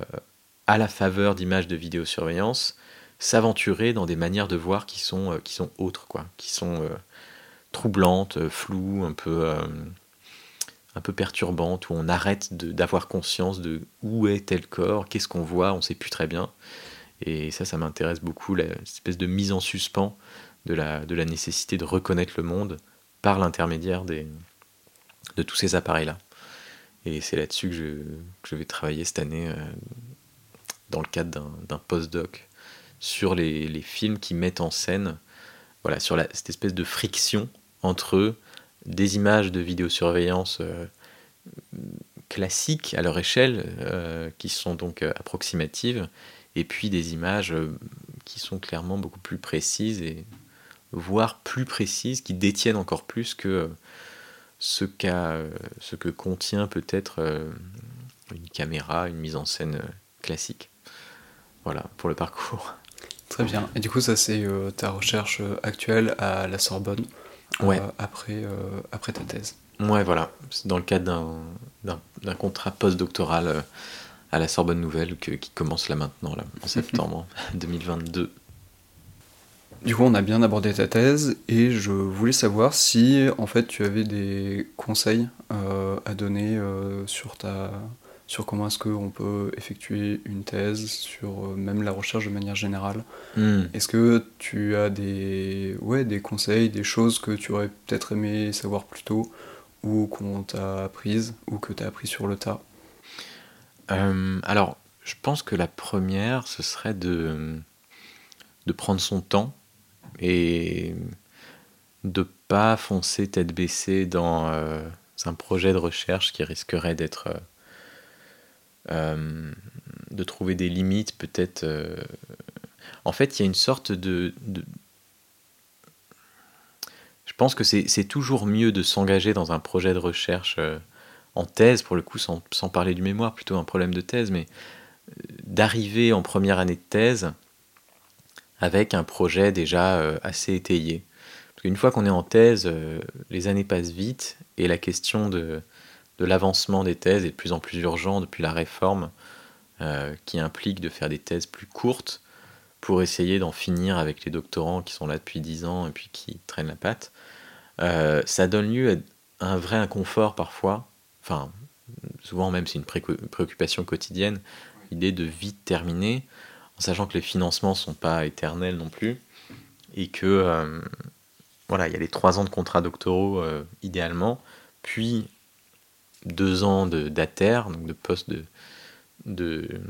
à la faveur d'images de vidéosurveillance, s'aventurer dans des manières de voir qui sont, euh, autres, qui sont euh, troublantes, floues, un peu, un peu perturbantes, où on arrête d'avoir conscience de où est tel corps, qu'est-ce qu'on voit, on ne sait plus très bien. Et ça, ça m'intéresse beaucoup, cette espèce de mise en suspens de la, de la nécessité de reconnaître le monde par l'intermédiaire de tous ces appareils-là. Et c'est là-dessus que je, que je, vais travailler cette année euh, dans le cadre d'un postdoc sur les, les, films qui mettent en scène, voilà, sur la, cette espèce de friction entre des images de vidéosurveillance euh, classiques à leur échelle, euh, qui sont donc approximatives, et puis des images qui sont clairement beaucoup plus précises et voire plus précises, qui détiennent encore plus que ce, ce que contient peut-être euh, une caméra, une mise en scène euh, classique. Voilà, pour le parcours. Très bien. Et du coup, ça, c'est euh, ta recherche actuelle à la Sorbonne, ouais. après, après ta thèse. Ouais, voilà. C'est dans le cadre d'un contrat postdoctoral à la Sorbonne Nouvelle qui commence là maintenant, là, en septembre 2022. Du coup, on a bien abordé ta thèse et je voulais savoir si, en fait, tu avais des conseils euh, à donner euh, sur ta sur comment est-ce qu'on peut effectuer une thèse, sur euh, même la recherche de manière générale. Hmm. Est-ce que tu as des, ouais, des conseils, des choses que tu aurais peut-être aimé savoir plus tôt, ou qu'on t'a apprises, ou que tu as appris sur le tas? Alors, je pense que la première, ce serait de, de prendre son temps et de pas foncer tête baissée dans euh, un projet de recherche qui risquerait d'être euh, euh, de trouver des limites peut-être en fait il y a une sorte de, je pense que c'est toujours mieux de s'engager dans un projet de recherche en thèse pour le coup sans, sans, parler du mémoire plutôt un problème de thèse mais d'arriver en première année de thèse avec un projet déjà euh, assez étayé. Parce qu'une fois qu'on est en thèse, euh, les années passent vite et la question de, de l'avancement des thèses est de plus en plus urgente depuis la réforme euh, qui implique de faire des thèses plus courtes pour essayer d'en finir avec les doctorants qui sont là depuis 10 ans et puis qui traînent la patte. Euh, ça donne lieu à un vrai inconfort parfois, souvent même c'est une préoccupation quotidienne, l'idée de vite terminer, en sachant que les financements ne sont pas éternels non plus, et que euh, voilà, il y a les trois ans de contrat doctoraux idéalement, puis deux ans d'ATER, donc de poste de, de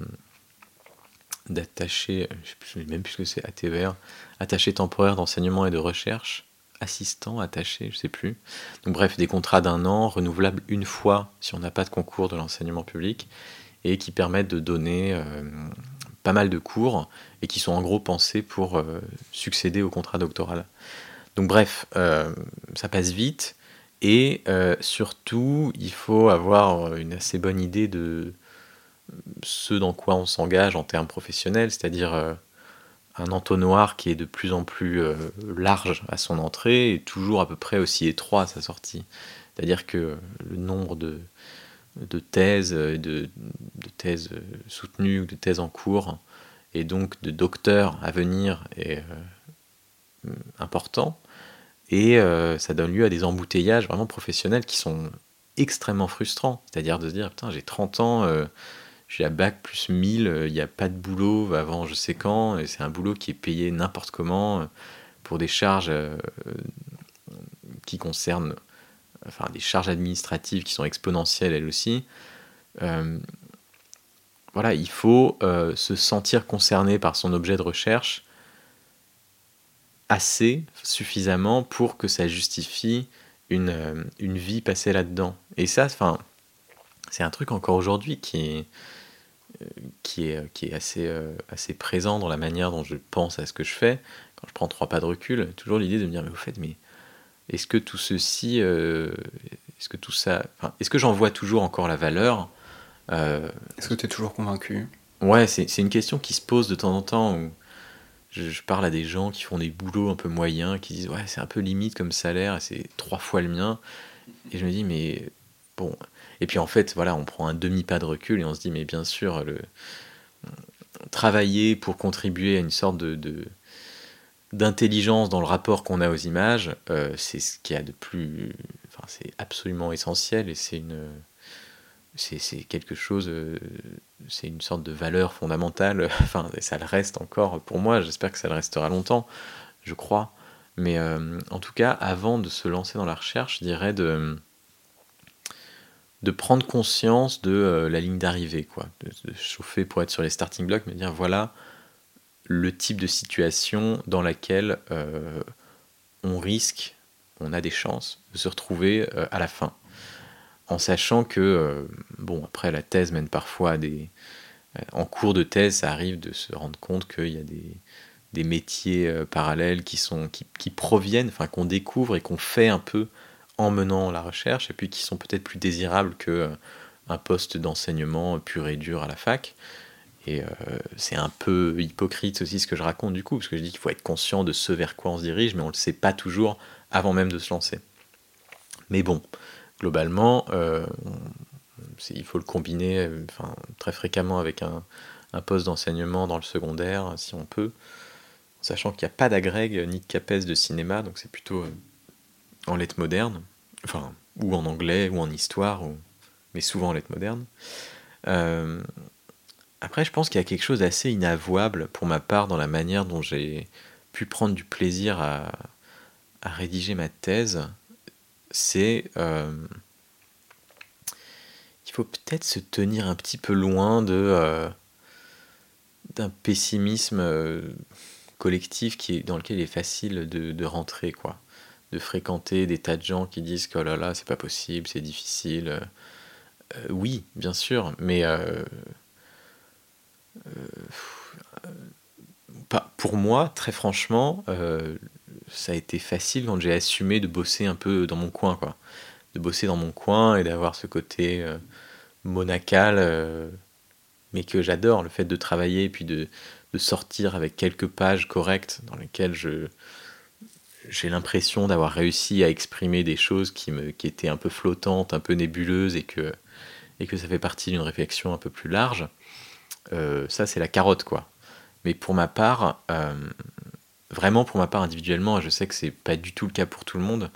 d'attaché, je ne sais même plus ce que c'est, ATVR, attaché temporaire d'enseignement et de recherche, assistant, attaché, je sais plus. Donc bref, des contrats d'un an, renouvelables une fois si on n'a pas de concours de l'enseignement public, et qui permettent de donner euh, pas mal de cours, et qui sont en gros pensés pour euh, succéder au contrat doctoral. Donc bref, euh, ça passe vite, et surtout, il faut avoir une assez bonne idée de ce dans quoi on s'engage en termes professionnels, c'est-à-dire un entonnoir qui est de plus en plus euh, large à son entrée et toujours à peu près aussi étroit à sa sortie. C'est-à-dire que le nombre de, de thèses, de, de, thèses soutenues ou de thèses en cours, et donc de docteurs à venir est euh, important. Et euh, ça donne lieu à des embouteillages vraiment professionnels qui sont extrêmement frustrants. C'est-à-dire de se dire, putain, j'ai 30 ans j'ai la bac plus 1000, euh, il n'y a pas de boulot avant je sais quand, et c'est un boulot qui est payé n'importe comment euh, pour des charges euh, qui concernent, enfin des charges administratives qui sont exponentielles elles aussi. voilà, il faut se sentir concerné par son objet de recherche assez, suffisamment pour que ça justifie une, une vie passée là-dedans. Et ça, enfin, c'est un truc encore aujourd'hui qui est, qui est, qui est assez, euh, assez présent dans la manière dont je pense à ce que je fais. Quand je prends trois pas de recul, toujours l'idée de me dire, mais au fait, mais est-ce que tout ceci, euh, est-ce que tout ça, est-ce que j'en vois toujours encore la valeur euh, Est-ce que tu es toujours convaincu? Ouais, c'est, une question qui se pose de temps en temps où je, parle à des gens qui font des boulots un peu moyens, qui disent, ouais, c'est un peu limite comme salaire, c'est trois fois le mien. Et je me dis, mais bon, et puis en fait, voilà, on prend un demi-pas de recul et on se dit, mais bien sûr, le, travailler pour contribuer à une sorte de, d'intelligence dans le rapport qu'on a aux images, euh, c'est ce qu'il y a de plus. Enfin, c'est absolument essentiel et c'est une. C'est, quelque chose. Euh, c'est une sorte de valeur fondamentale. Enfin, ça le reste encore pour moi. J'espère que ça le restera longtemps, je crois. Mais euh, en tout cas, avant de se lancer dans la recherche, je dirais de prendre conscience de euh, la ligne d'arrivée, quoi, de, chauffer pour être sur les starting blocks, mais dire voilà le type de situation dans laquelle on risque, on a des chances de se retrouver à la fin, en sachant que bon après la thèse mène parfois à des en cours de thèse, ça arrive de se rendre compte qu'il y a des, métiers parallèles qui sont qui, proviennent, enfin qu'on découvre et qu'on fait un peu en menant la recherche et puis qui sont peut-être plus désirables que euh, un poste d'enseignement pur et dur à la fac. Et euh, c'est un peu hypocrite aussi ce que je raconte du coup, parce que je dis qu'il faut être conscient de ce vers quoi on se dirige, mais on ne le sait pas toujours avant même de se lancer. Mais bon, globalement, euh, il faut le combiner très fréquemment avec un, poste d'enseignement dans le secondaire, si on peut, sachant qu'il n'y a pas d'agrègue ni de CAPES de cinéma, donc c'est plutôt en lettres modernes, enfin, ou en anglais, ou en histoire, mais souvent en lettres modernes. Euh, après, je pense qu'il y a quelque chose d'assez inavouable pour ma part dans la manière dont j'ai pu prendre du plaisir à, rédiger ma thèse. C'est euh, il faut peut-être se tenir un petit peu loin de euh, d'un pessimisme collectif qui est, dans lequel il est facile de, de rentrer quoi de fréquenter des tas de gens qui disent que oh là là, c'est pas possible, c'est difficile. Euh, oui, bien sûr, mais euh, euh, pour moi, très franchement, ça a été facile quand j'ai assumé de bosser un peu dans mon coin, quoi. De bosser dans mon coin et d'avoir ce côté monacal, mais que j'adore, le fait de travailler et puis de, de sortir avec quelques pages correctes dans lesquelles je, j'ai l'impression d'avoir réussi à exprimer des choses qui, me, qui étaient un peu flottantes, un peu nébuleuses, et que, et que ça fait partie d'une réflexion un peu plus large. Euh, ça, c'est la carotte, quoi. Mais pour ma part, vraiment pour ma part individuellement, je sais que c'est pas du tout le cas pour tout le monde,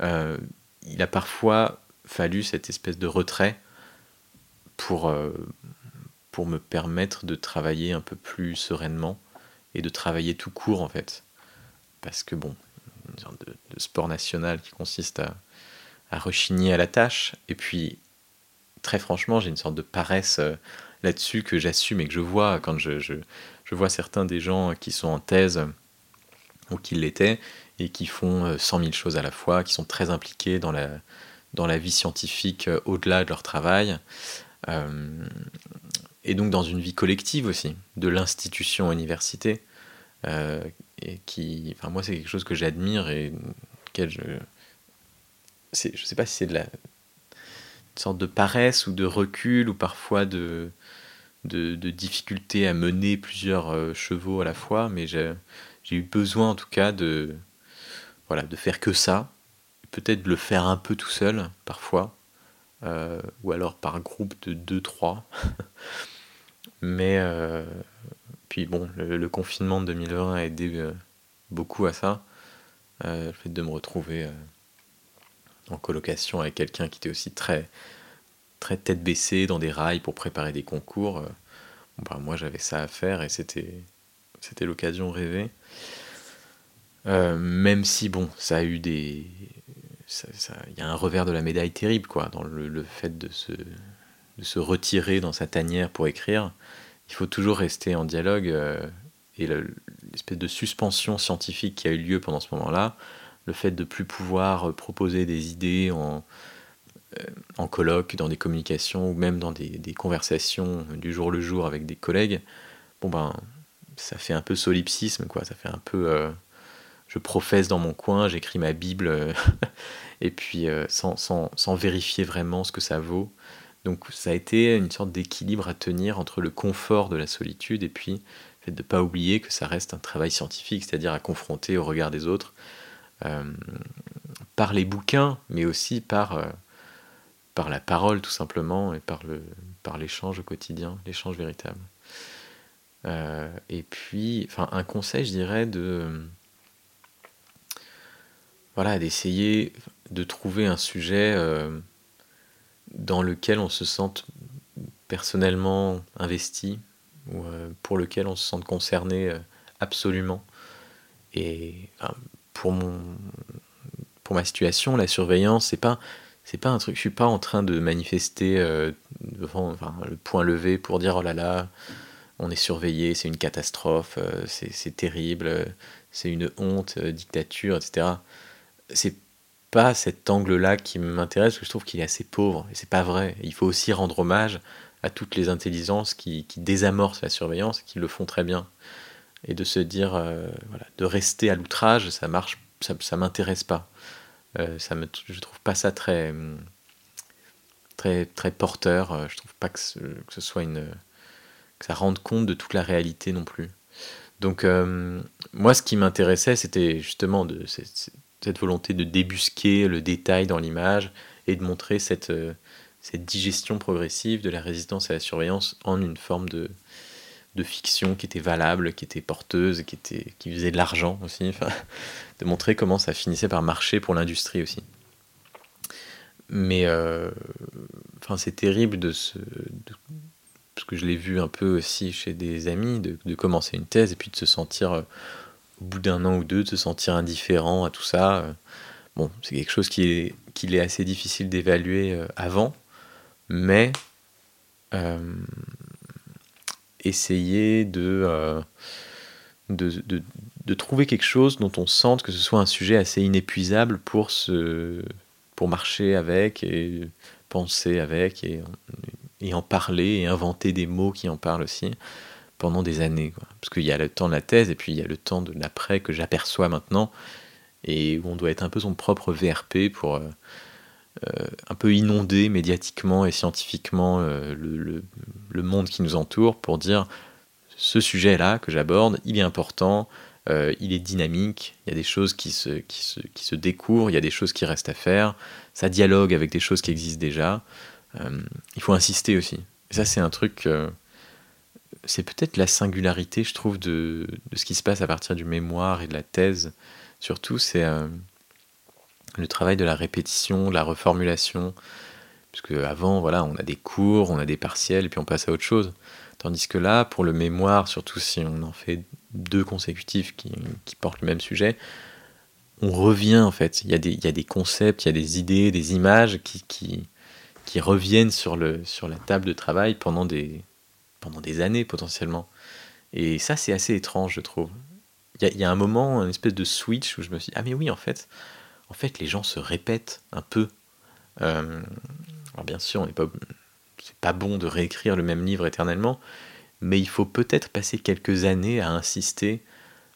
il a parfois fallu cette espèce de retrait pour, pour me permettre de travailler un peu plus sereinement et de travailler tout court en fait. Parce que bon, une sorte de, sport national qui consiste à, à, rechigner à la tâche. Et puis, très franchement, j'ai une sorte de paresse euh, là-dessus que j'assume et que je vois quand je, je, vois certains des gens qui sont en thèse ou qui l'étaient et qui font 100 euh, 000 choses à la fois, qui sont très impliqués dans la, dans la vie scientifique euh, au-delà de leur travail. et donc dans une vie collective aussi, de l'institution université, et qui, enfin moi c'est quelque chose que j'admire et quel je, je sais pas si c'est de la sorte de paresse ou de recul ou parfois de de, de difficulté à mener plusieurs euh, chevaux à la fois, mais j'ai eu besoin en tout cas de voilà de faire que ça, peut-être de le faire un peu tout seul parfois, euh, ou alors par groupe de 2-3. mais euh, puis bon, le, confinement de 2020 a aidé euh, beaucoup à ça. Le fait de me retrouver en colocation avec quelqu'un qui était aussi très, très tête baissée dans des rails pour préparer des concours. Bah, moi j'avais ça à faire et c'était, c'était l'occasion rêvée. même si bon, ça a eu des. Il y a un revers de la médaille terrible, quoi, dans le, fait de se, de se retirer dans sa tanière pour écrire il faut toujours rester en dialogue. Euh, et l'espèce de suspension scientifique qui a eu lieu pendant ce moment-là, le fait de plus pouvoir euh, proposer des idées en, euh, en colloque, dans des communications ou même dans des, conversations du jour le jour avec des collègues, bon ben ça fait un peu solipsisme quoi, ça fait un peu je professe dans mon coin, j'écris ma Bible et puis sans, sans, sans, vérifier vraiment ce que ça vaut. Donc ça a été une sorte d'équilibre à tenir entre le confort de la solitude et puis le fait de ne pas oublier que ça reste un travail scientifique, c'est-à-dire à confronter au regard des autres euh, par les bouquins, mais aussi par, euh, par la parole tout simplement et par, le, par l'échange au quotidien, l'échange véritable. Euh, et puis, enfin, un conseil, je dirais, de voilà, d'essayer de trouver un sujet dans lequel on se sente personnellement investi ou euh, pour lequel on se sente concerné euh, absolument. Et pour mon pour ma situation, la surveillance, c'est pas c'est pas un truc. Je suis pas en train de manifester euh, devant le point levé pour dire oh là là, on est surveillé, c'est une catastrophe, c'est terrible, c'est une honte, dictature, etc. C'est pas cet angle-là qui m'intéresse, parce que je trouve qu'il est assez pauvre, et c'est pas vrai. Il faut aussi rendre hommage à toutes les intelligences qui, désamorcent la surveillance, qui le font très bien. Et de se dire, euh, voilà, de rester à l'outrage, ça marche, ça, ça m'intéresse pas. Euh, ça me, je trouve pas ça très, très, très porteur. Euh, je trouve pas que que ce soit une, ça rende compte de toute la réalité non plus. Donc moi, ce qui m'intéressait, c'était justement cette volonté de débusquer le détail dans l'image et de montrer cette, euh, cette digestion progressive de la résistance à la surveillance en une forme de, fiction qui était valable, qui était porteuse, qui, faisait de l'argent aussi, de montrer comment ça finissait par marcher pour l'industrie aussi. Mais euh, enfin, c'est terrible de se. Parce que je l'ai vu un peu aussi chez des amis, de, de, commencer une thèse et puis de se sentir euh, au bout d'un an ou deux, de se sentir indifférent à tout ça. Euh, bon, c'est quelque chose qui est, qu'il est assez difficile d'évaluer euh, avant, mais essayer de, de, de, trouver quelque chose dont on sente que ce soit un sujet assez inépuisable pour, se, pour marcher avec et penser avec et, et en parler et inventer des mots qui en parlent aussi pendant des années. Parce qu'il y a le temps de la thèse et puis il y a le temps de l'après que j'aperçois maintenant et où on doit être un peu son propre VRP pour euh, euh, un peu inonder médiatiquement et scientifiquement euh, le, le, monde qui nous entoure pour dire ce sujet-là que j'aborde, il est important, il est dynamique, il y a des choses qui se, qui, se, qui se découvrent, il y a des choses qui restent à faire, ça dialogue avec des choses qui existent déjà. Il faut insister aussi. Et ça, c'est un truc c'est peut-être la singularité, je trouve, de, ce qui se passe à partir du mémoire et de la thèse. Surtout, c'est euh, le travail de la répétition, de la reformulation. Parce qu'avant, voilà, on a des cours, on a des partiels, et puis on passe à autre chose. Tandis que là, pour le mémoire, surtout si on en fait deux consécutifs qui, portent le même sujet, on revient en fait. Il y, a des, il y a des concepts, il y a des idées, des images qui, qui reviennent sur, le, sur la table de travail pendant des, pendant des années potentiellement. Et ça, c'est assez étrange, je trouve. Il y, a un moment, une espèce de switch où je me suis dit, ah mais oui, en fait, en fait les gens se répètent un peu. Euh, alors bien sûr, on n'est pas, c'est pas bon de réécrire le même livre éternellement, mais il faut peut-être passer quelques années à insister,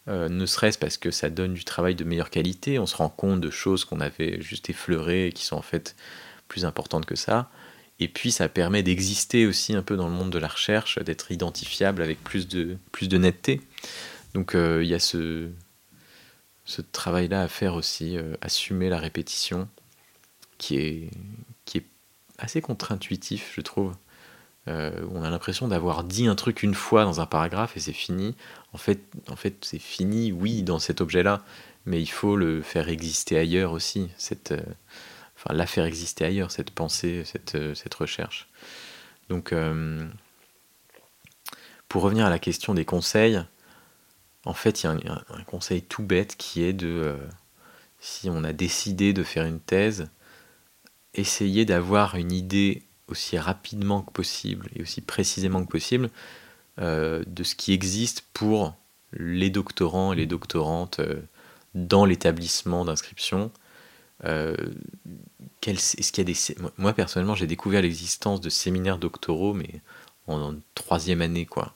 euh, ne serait-ce parce que ça donne du travail de meilleure qualité, on se rend compte de choses qu'on avait juste effleurées et qui sont en fait plus importantes que ça, et puis ça permet d'exister aussi un peu dans le monde de la recherche, d'être identifiable avec plus de, plus de netteté. Donc euh, il y a ce, ce travail-là à faire aussi, euh, assumer la répétition, qui est, qui est assez contre-intuitif, je trouve. Euh, on a l'impression d'avoir dit un truc une fois dans un paragraphe et c'est fini. En fait, en fait c'est fini, oui, dans cet objet-là, mais il faut le faire exister ailleurs aussi. Cette, enfin la faire exister ailleurs, cette pensée, cette, euh, recherche. Donc, euh, pour revenir à la question des conseils, en fait, il y a un, conseil tout bête qui est de, euh, si on a décidé de faire une thèse, essayer d'avoir une idée aussi rapidement que possible et aussi précisément que possible de ce qui existe pour les doctorants et les doctorantes dans l'établissement d'inscription euh, est-ce qu'il y a des moi personnellement j'ai découvert l'existence de séminaires doctoraux mais en, troisième année quoi.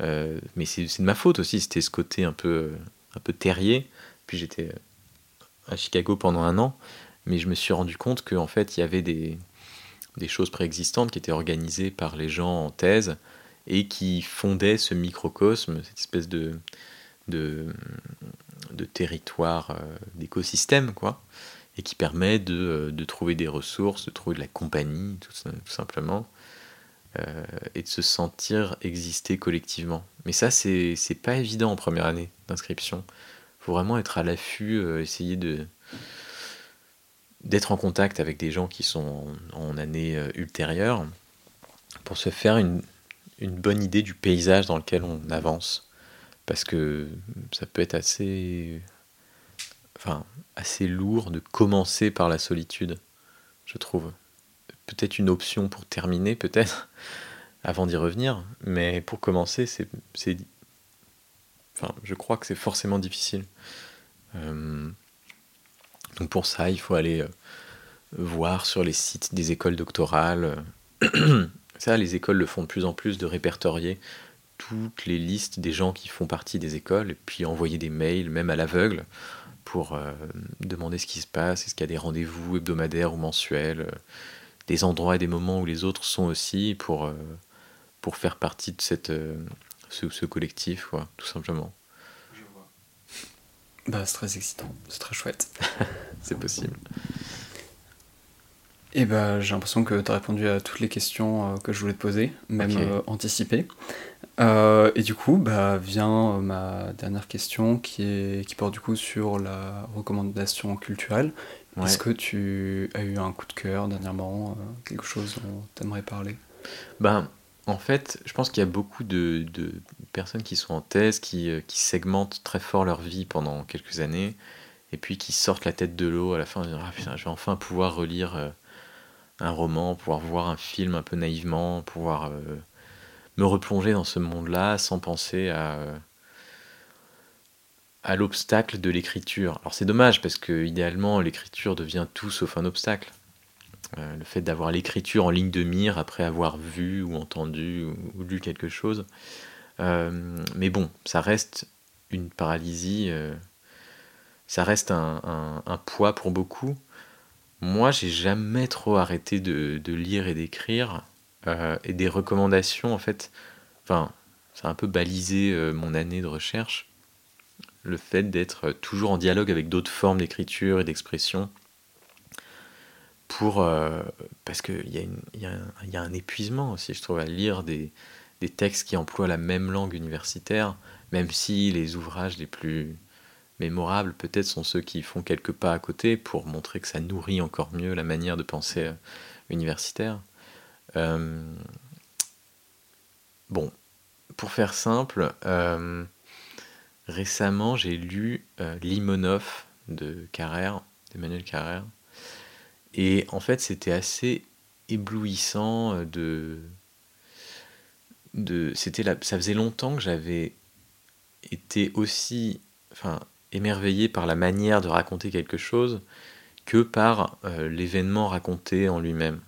Euh, mais c'est de ma faute aussi c'était ce côté un peu un peu terrier. Puis j'étais à Chicago pendant un an mais je me suis rendu compte qu'en fait il y avait des, des choses préexistantes qui étaient organisées par les gens en thèse et qui fondaient ce microcosme cette espèce de de, de territoire euh, d'écosystème quoi et qui permet de, euh, de, trouver des ressources, de trouver de la compagnie, tout, simplement, euh, et de se sentir exister collectivement. Mais ça, c'est pas évident en première année d'inscription. Il faut vraiment être à l'affût, euh, essayer de d'être en contact avec des gens qui sont en, en année ultérieure pour se faire une, une bonne idée du paysage dans lequel on avance. Parce que ça peut être assez enfin, assez lourd de commencer par la solitude, je trouve. Peut-être une option pour terminer, peut-être, avant d'y revenir, mais pour commencer, c'est. Enfin, je crois que c'est forcément difficile. Euh, donc pour ça, il faut aller euh, voir sur les sites des écoles doctorales. ça, les écoles le font de plus en plus, de répertorier toutes les listes des gens qui font partie des écoles, et puis envoyer des mails, même à l'aveugle, pour euh, demander ce qui se passe, est-ce qu'il y a des rendez-vous hebdomadaires ou mensuels, euh, des endroits et des moments où les autres sont aussi pour, euh, pour faire partie de cette, ce, ce, collectif, quoi, tout simplement. Je vois. Bah, c'est très excitant, c'est très chouette. c'est possible. Et bah, j'ai l'impression que tu as répondu à toutes les questions que je voulais te poser, même anticipées. Euh, et du coup, bah, vient euh, ma dernière question qui, est, qui porte du coup sur la recommandation culturelle. Est-ce que tu as eu un coup de cœur dernièrement, euh, quelque chose dont tu aimerais parler? Ben, En fait, je pense qu'il y a beaucoup de, de, personnes qui sont en thèse, qui, qui, segmentent très fort leur vie pendant quelques années, et puis qui sortent la tête de l'eau à la fin, ah, je vais enfin pouvoir relire un roman, pouvoir voir un film un peu naïvement, pouvoir me replonger dans ce monde-là sans penser à, à l'obstacle de l'écriture. Alors c'est dommage parce que idéalement l'écriture devient tout sauf un obstacle. Euh, le fait d'avoir l'écriture en ligne de mire après avoir vu ou entendu ou, lu quelque chose. Euh, mais bon, ça reste une paralysie, euh, ça reste un, poids pour beaucoup. Moi, j'ai jamais trop arrêté de lire et d'écrire. Euh, et des recommandations en fait. Enfin, ça a un peu balisé euh, mon année de recherche. Le fait d'être toujours en dialogue avec d'autres formes d'écriture et d'expression. Pour, euh, parce qu'il y, y, a un épuisement aussi, je trouve, à lire des textes qui emploient la même langue universitaire, même si les ouvrages les plus mémorables peut-être sont ceux qui font quelques pas à côté pour montrer que ça nourrit encore mieux la manière de penser euh, universitaire. Euh, bon, pour faire simple, euh, récemment j'ai lu Limonov de Carrère, d'Emmanuel Carrère, et en fait c'était assez éblouissant de de c'était ça faisait longtemps que j'avais été aussi émerveillé par la manière de raconter quelque chose que par euh, l'événement raconté en lui-même.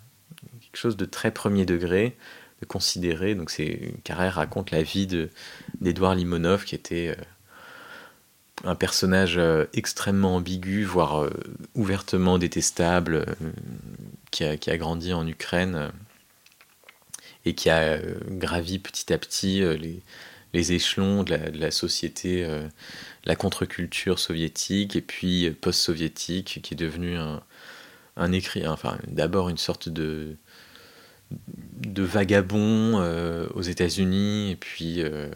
Quelque chose de très premier degré de considérer donc c'est Carrère raconte la vie de d'Edouard Limonov qui était euh, un personnage euh, extrêmement ambigu, voire ouvertement détestable, qui a, qui, a, grandi en Ukraine et qui a gravi petit à petit les, les échelons de la, société, euh, la contre-culture soviétique et puis post-soviétique, qui est devenu un, un écrit, enfin d'abord une sorte de, de vagabond aux États-Unis et puis de,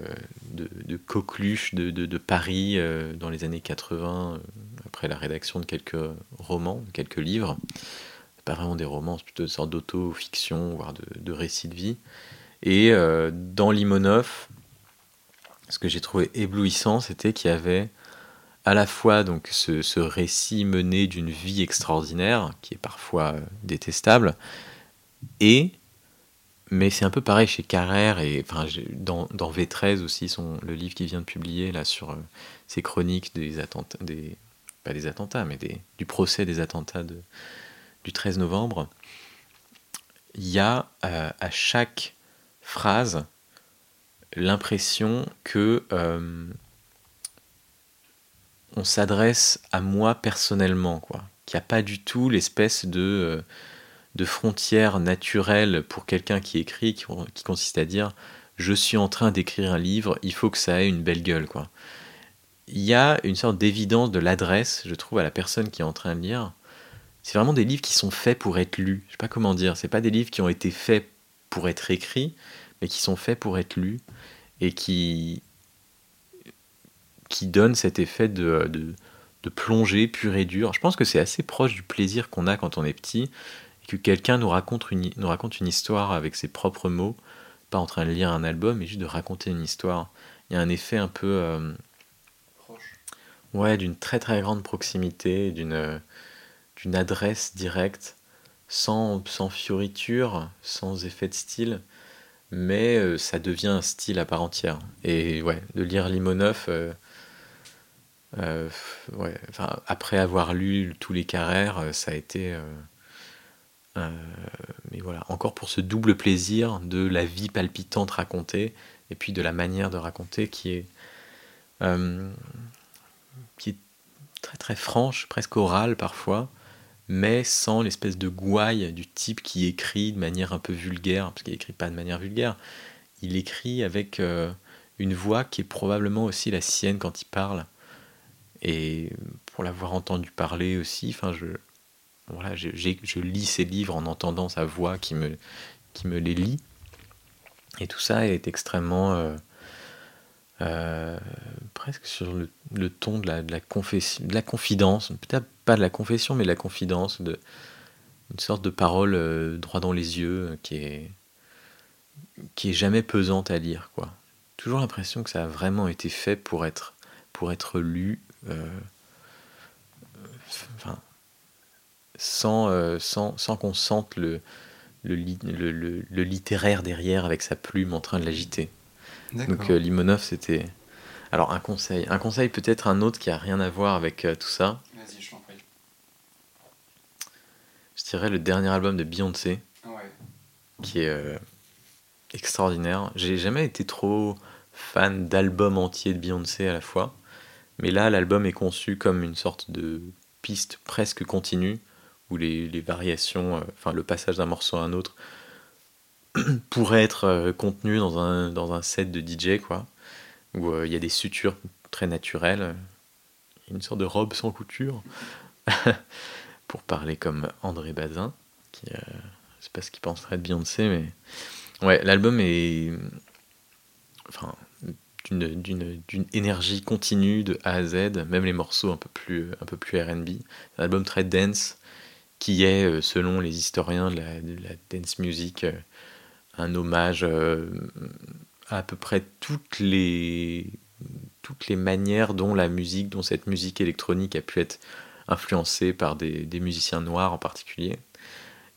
de, coqueluche de, de, Paris dans les années 80, après la rédaction de quelques romans, quelques livres pas vraiment des romans, plutôt une sorte d'auto-fiction, voire de, récits de vie. Et euh, dans Limonov, ce que j'ai trouvé éblouissant, c'était qu'il y avait à la fois donc ce, récit mené d'une vie extraordinaire, qui est parfois euh, détestable, et, mais c'est un peu pareil chez Carrère, et enfin, dans, dans V13 aussi, le livre qu'il vient de publier là, sur euh, ses chroniques des attentats, des, pas des attentats, mais des, du procès des attentats de, du 13 novembre, il y a euh, à chaque phrase l'impression que euh, on s'adresse à moi personnellement, quoi. Qu'il n'y a pas du tout l'espèce de, euh, de frontière naturelle pour quelqu'un qui écrit, qui, qui, consiste à dire je suis en train d'écrire un livre, il faut que ça ait une belle gueule, quoi. Il y a une sorte d'évidence de l'adresse, je trouve, à la personne qui est en train de lire, c'est vraiment des livres qui sont faits pour être lus. Je sais pas comment dire. C'est pas des livres qui ont été faits pour être écrits, mais qui sont faits pour être lus et qui qui donnent cet effet de, de, de plongée pure et dure. Je pense que c'est assez proche du plaisir qu'on a quand on est petit et que quelqu'un nous raconte une nous raconte une histoire avec ses propres mots, pas en train de lire un album, mais juste de raconter une histoire. Il y a un effet un peu euh, proche. Ouais, d'une très très grande proximité, d'une d'une adresse directe, sans, sans fioriture, sans effet de style, mais euh, ça devient un style à part entière. Et ouais, de lire Limonov, euh, euh, après avoir lu tous les carrères, ça a été. mais voilà, encore pour ce double plaisir de la vie palpitante racontée, et puis de la manière de raconter qui est, qui est très très franche, presque orale parfois, mais sans l'espèce de gouaille du type qui écrit de manière un peu vulgaire, parce qu'il écrit pas de manière vulgaire, il écrit avec euh, une voix qui est probablement aussi la sienne quand il parle. Et pour l'avoir entendu parler aussi, enfin je, voilà, je, je, lis ses livres en entendant sa voix qui me, qui me les lit. Et tout ça est extrêmement euh, euh, presque sur le, ton de la, de de la confidence, peut-être pas de la confession, mais de la confidence, de, une sorte de parole euh, droit dans les yeux euh, qui est, qui est jamais pesante à lire. quoi. Toujours l'impression que ça a vraiment été fait pour être, pour être lu. enfin, sans, sans, sans qu'on sente le, le, le, le, littéraire derrière avec sa plume en train de l'agiter. Donc euh, Limonov, c'était. Alors un conseil, un conseil peut-être un autre qui a rien à voir avec euh, tout ça. Vas-y, je t'en prie. Je dirais le dernier album de Beyoncé, ouais. qui est euh, extraordinaire. J'ai jamais été trop fan d'albums entiers de Beyoncé à la fois, mais là l'album est conçu comme une sorte de piste presque continue où les, les variations, enfin le passage d'un morceau à un autre pourrait être euh, contenu dans un, dans un set de DJ, quoi, où euh, il y a des sutures très naturelles, une sorte de robe sans couture, parler comme André Bazin, qui, euh, je pas ce qu'il penserait de Beyoncé, mais ouais, l'album est, enfin, d'une énergie continue de A à Z, même les morceaux un peu plus, un peu plus RB. Un album très dense qui est, euh, selon les historiens de la, de la dance music, euh, un hommage euh, à à peu près toutes les, toutes les manières dont la musique, dont cette musique électronique a pu être influencée par des, musiciens noirs en particulier.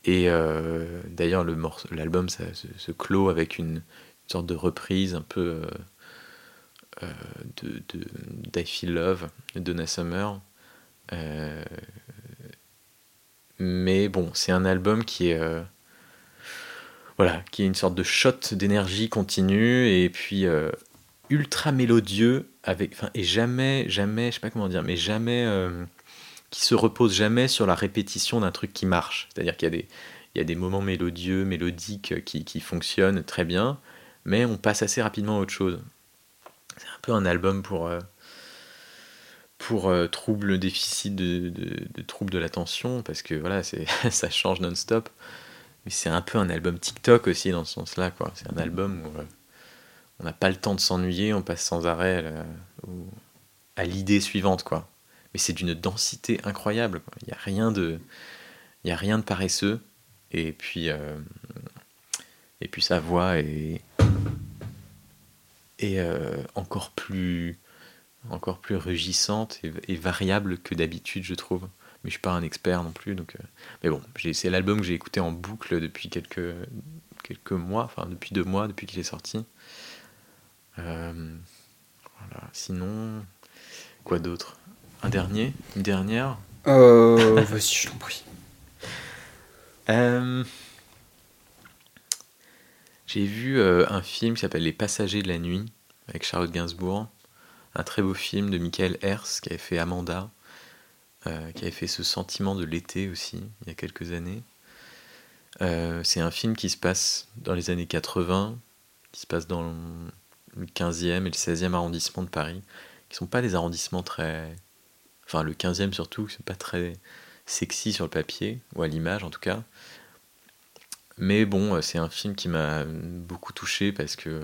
Et d'ailleurs, l'album se, se, clôt avec une, sorte de reprise un peu euh, de, de, Feel Love de Donna Summer. Euh, mais bon, c'est un album qui est euh, voilà, qui est une sorte de shot d'énergie continue et puis ultra mélodieux avec, et jamais, jamais, je sais pas comment dire, mais jamais qui se repose jamais sur la répétition d'un truc qui marche. C'est-à-dire qu'il y a des, moments mélodieux, mélodiques qui, qui fonctionnent très bien, mais on passe assez rapidement à autre chose c'est un peu un album pour, euh, pour euh, trouble déficit de, de, de trouble de l'attention, parce que voilà, ça change non-stop. Mais c'est un peu un album TikTok aussi dans ce sens-là. quoi. C'est un album où euh, on n'a pas le temps de s'ennuyer, on passe sans arrêt à l'idée suivante. quoi. Mais c'est d'une densité incroyable. Il n'y a rien de. Il a rien de paresseux. Et puis, et puis sa voix est, et euh, encore plus encore plus rugissante et, variable que d'habitude je trouve mais je suis pas un expert non plus donc euh, mais bon c'est l'album que j'ai écouté en boucle depuis quelques quelques mois enfin depuis deux mois depuis qu'il est sorti euh, voilà sinon quoi d'autre? Un dernier une dernière euh, vas-y je t'en prie euh, j'ai vu euh, un film qui s'appelle Les Passagers de la Nuit avec Charlotte Gainsbourg. Un très beau film de Michael Hers qui avait fait Amanda, qui avait fait Ce sentiment de l'été aussi, il y a quelques années. C'est un film qui se passe dans les années 80, qui se passe dans le 15e et le 16e arrondissement de Paris, qui sont pas des arrondissements très. Enfin, le 15e surtout, c'est pas très sexy sur le papier, ou à l'image en tout cas. Mais bon, euh, c'est un film qui m'a beaucoup touché parce que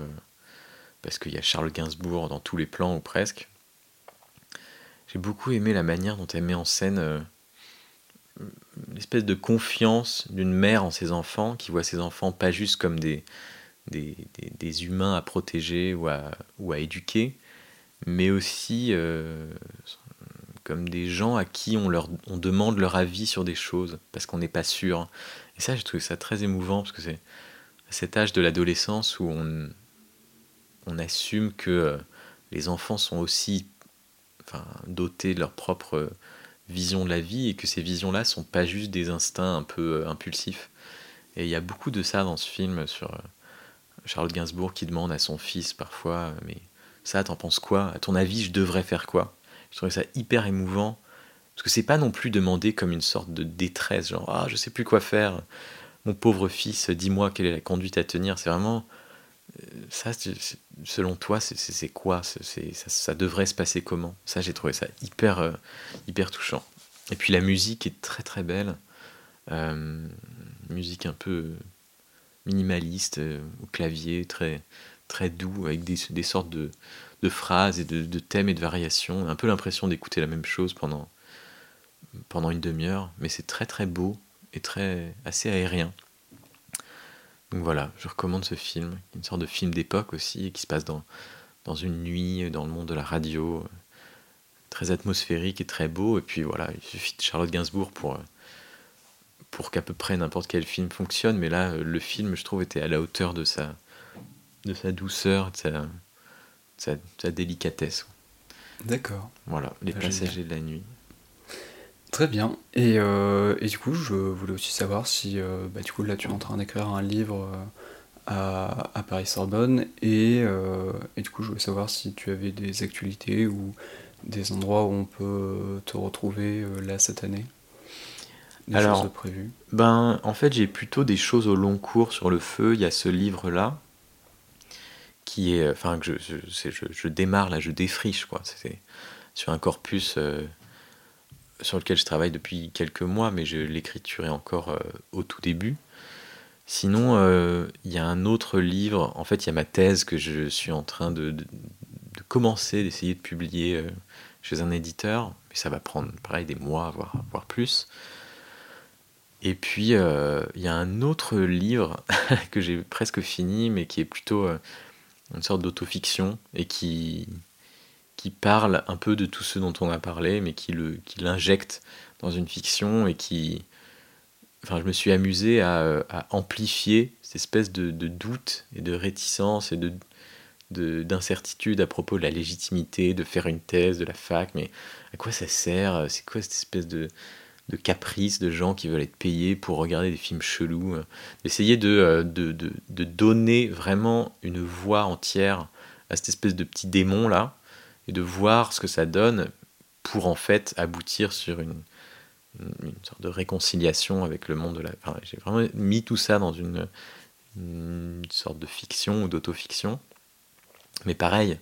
parce qu'il y a Charles Gainsbourg dans tous les plans ou presque. J'ai beaucoup aimé la manière dont elle met en scène euh, l'espèce de confiance d'une mère en ses enfants, qui voit ses enfants pas juste comme des, des, des, humains à protéger ou à, ou à éduquer, mais aussi euh, comme des gens à qui on, leur, on demande leur avis sur des choses, parce qu'on n'est pas sûr. Et ça, j'ai trouvé ça très émouvant, parce que c'est à cet âge de l'adolescence où on, on assume que euh, les enfants sont aussi enfin, dotés de leur propre euh, vision de la vie et que ces visions-là sont pas juste des instincts un peu euh, impulsifs. Et il y a beaucoup de ça dans ce film sur Charlotte Gainsbourg qui demande à son fils parfois Mais ça, t'en penses quoi? À ton avis, je devrais faire quoi? Je trouvais ça hyper émouvant. Parce que c'est pas non plus demandé comme une sorte de détresse, genre Ah, je sais plus quoi faire, mon pauvre fils, dis-moi quelle est la conduite à tenir. C'est vraiment ça, selon toi, c'est quoi? Ça, devrait se passer comment? Ça, j'ai trouvé ça hyper, euh, hyper touchant. Et puis la musique est très très belle. Euh, musique un peu minimaliste, euh, au clavier, très, très doux, avec des, des sortes de, de, phrases et de, thèmes et de variations. Un peu l'impression d'écouter la même chose pendant, pendant une demi-heure, mais c'est très très beau et très assez aérien. Donc voilà, je recommande ce film, une sorte de film d'époque aussi, qui se passe dans, dans une nuit, dans le monde de la radio, très atmosphérique et très beau. Et puis voilà, il suffit de Charlotte Gainsbourg pour, pour qu'à peu près n'importe quel film fonctionne. Mais là, le film, je trouve, était à la hauteur de sa, de sa douceur, de sa, sa, délicatesse. D'accord. Voilà, Les Passagers de la Nuit. Très bien. Et, euh, et, du coup, je voulais aussi savoir si, euh, bah, du coup, là, tu es en train d'écrire un livre euh, à, à Paris-Sorbonne, et, et, du coup, je voulais savoir si tu avais des actualités ou des endroits où on peut te retrouver là cette année. Des Alors, choses prévues. Ben, en fait, j'ai plutôt des choses au long cours sur le feu. Il y a ce livre-là qui est, enfin, que je, je, démarre là, je défriche quoi. C'est sur un corpus sur lequel je travaille depuis quelques mois, mais l'écriture est encore euh, au tout début. Sinon, il y a un autre livre, en fait il y a ma thèse que je suis en train de, de, commencer, d'essayer de publier chez un éditeur, mais ça va prendre pareil des mois, voire, voire plus. Et puis, il y a un autre livre que j'ai presque fini, mais qui est plutôt une sorte d'autofiction et qui, qui parle un peu de tout ce dont on a parlé, mais qui l'injecte dans une fiction et qui. Enfin, je me suis amusé à, amplifier cette espèce de, doute et de réticence et de d'incertitude à propos de la légitimité de faire une thèse de la fac, mais à quoi ça sert? C'est quoi cette espèce de, de caprice de gens qui veulent être payés pour regarder des films chelous D'essayer de, de, donner vraiment une voix entière à cette espèce de petit démon là, et de voir ce que ça donne pour en fait aboutir sur une, une, sorte de réconciliation avec le monde de la. J'ai vraiment mis tout ça dans une, une sorte de fiction ou d'autofiction. Mais pareil,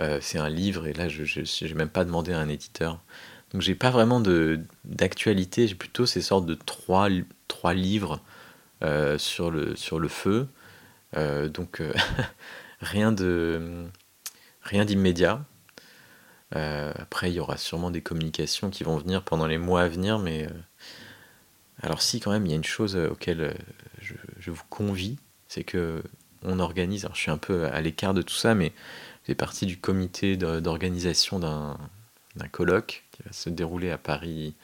euh, c'est un livre et là je n'ai même pas demandé à un éditeur. Donc j'ai pas vraiment d'actualité, j'ai plutôt ces sortes de trois, trois livres euh, sur, le, sur le feu. Euh, donc rien de rien d'immédiat. Euh, après, il y aura sûrement des communications qui vont venir pendant les mois à venir, mais euh, alors si quand même, il y a une chose euh, auquel je, vous convie, c'est que on organise. Alors, je suis un peu à l'écart de tout ça, mais j'ai partie du comité d'organisation d'un colloque qui va se dérouler à Paris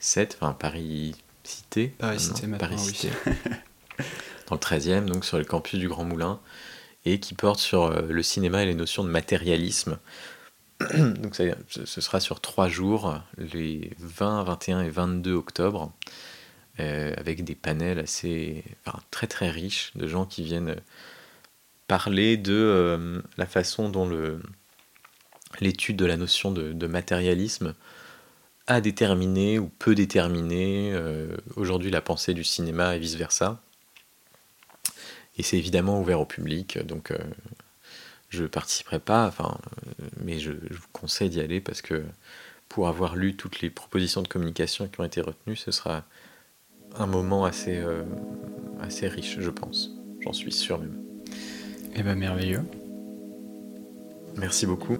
7, enfin Paris Cité. Paris Cité, Paris Cité. dans le 13e, donc sur le campus du Grand Moulin, et qui porte sur le cinéma et les notions de matérialisme Donc ça, ce sera sur trois jours, les 20, 21 et 22 octobre, euh, avec des panels assez très très riches de gens qui viennent parler de euh, la façon dont l'étude de la notion de, matérialisme a déterminé ou peut déterminer euh, aujourd'hui la pensée du cinéma et vice-versa. Et c'est évidemment ouvert au public, donc je participerai pas, enfin, mais je, vous conseille d'y aller parce que pour avoir lu toutes les propositions de communication qui ont été retenues, ce sera un moment assez, euh, assez riche, je pense. J'en suis sûr même. Eh ben merveilleux. Merci beaucoup.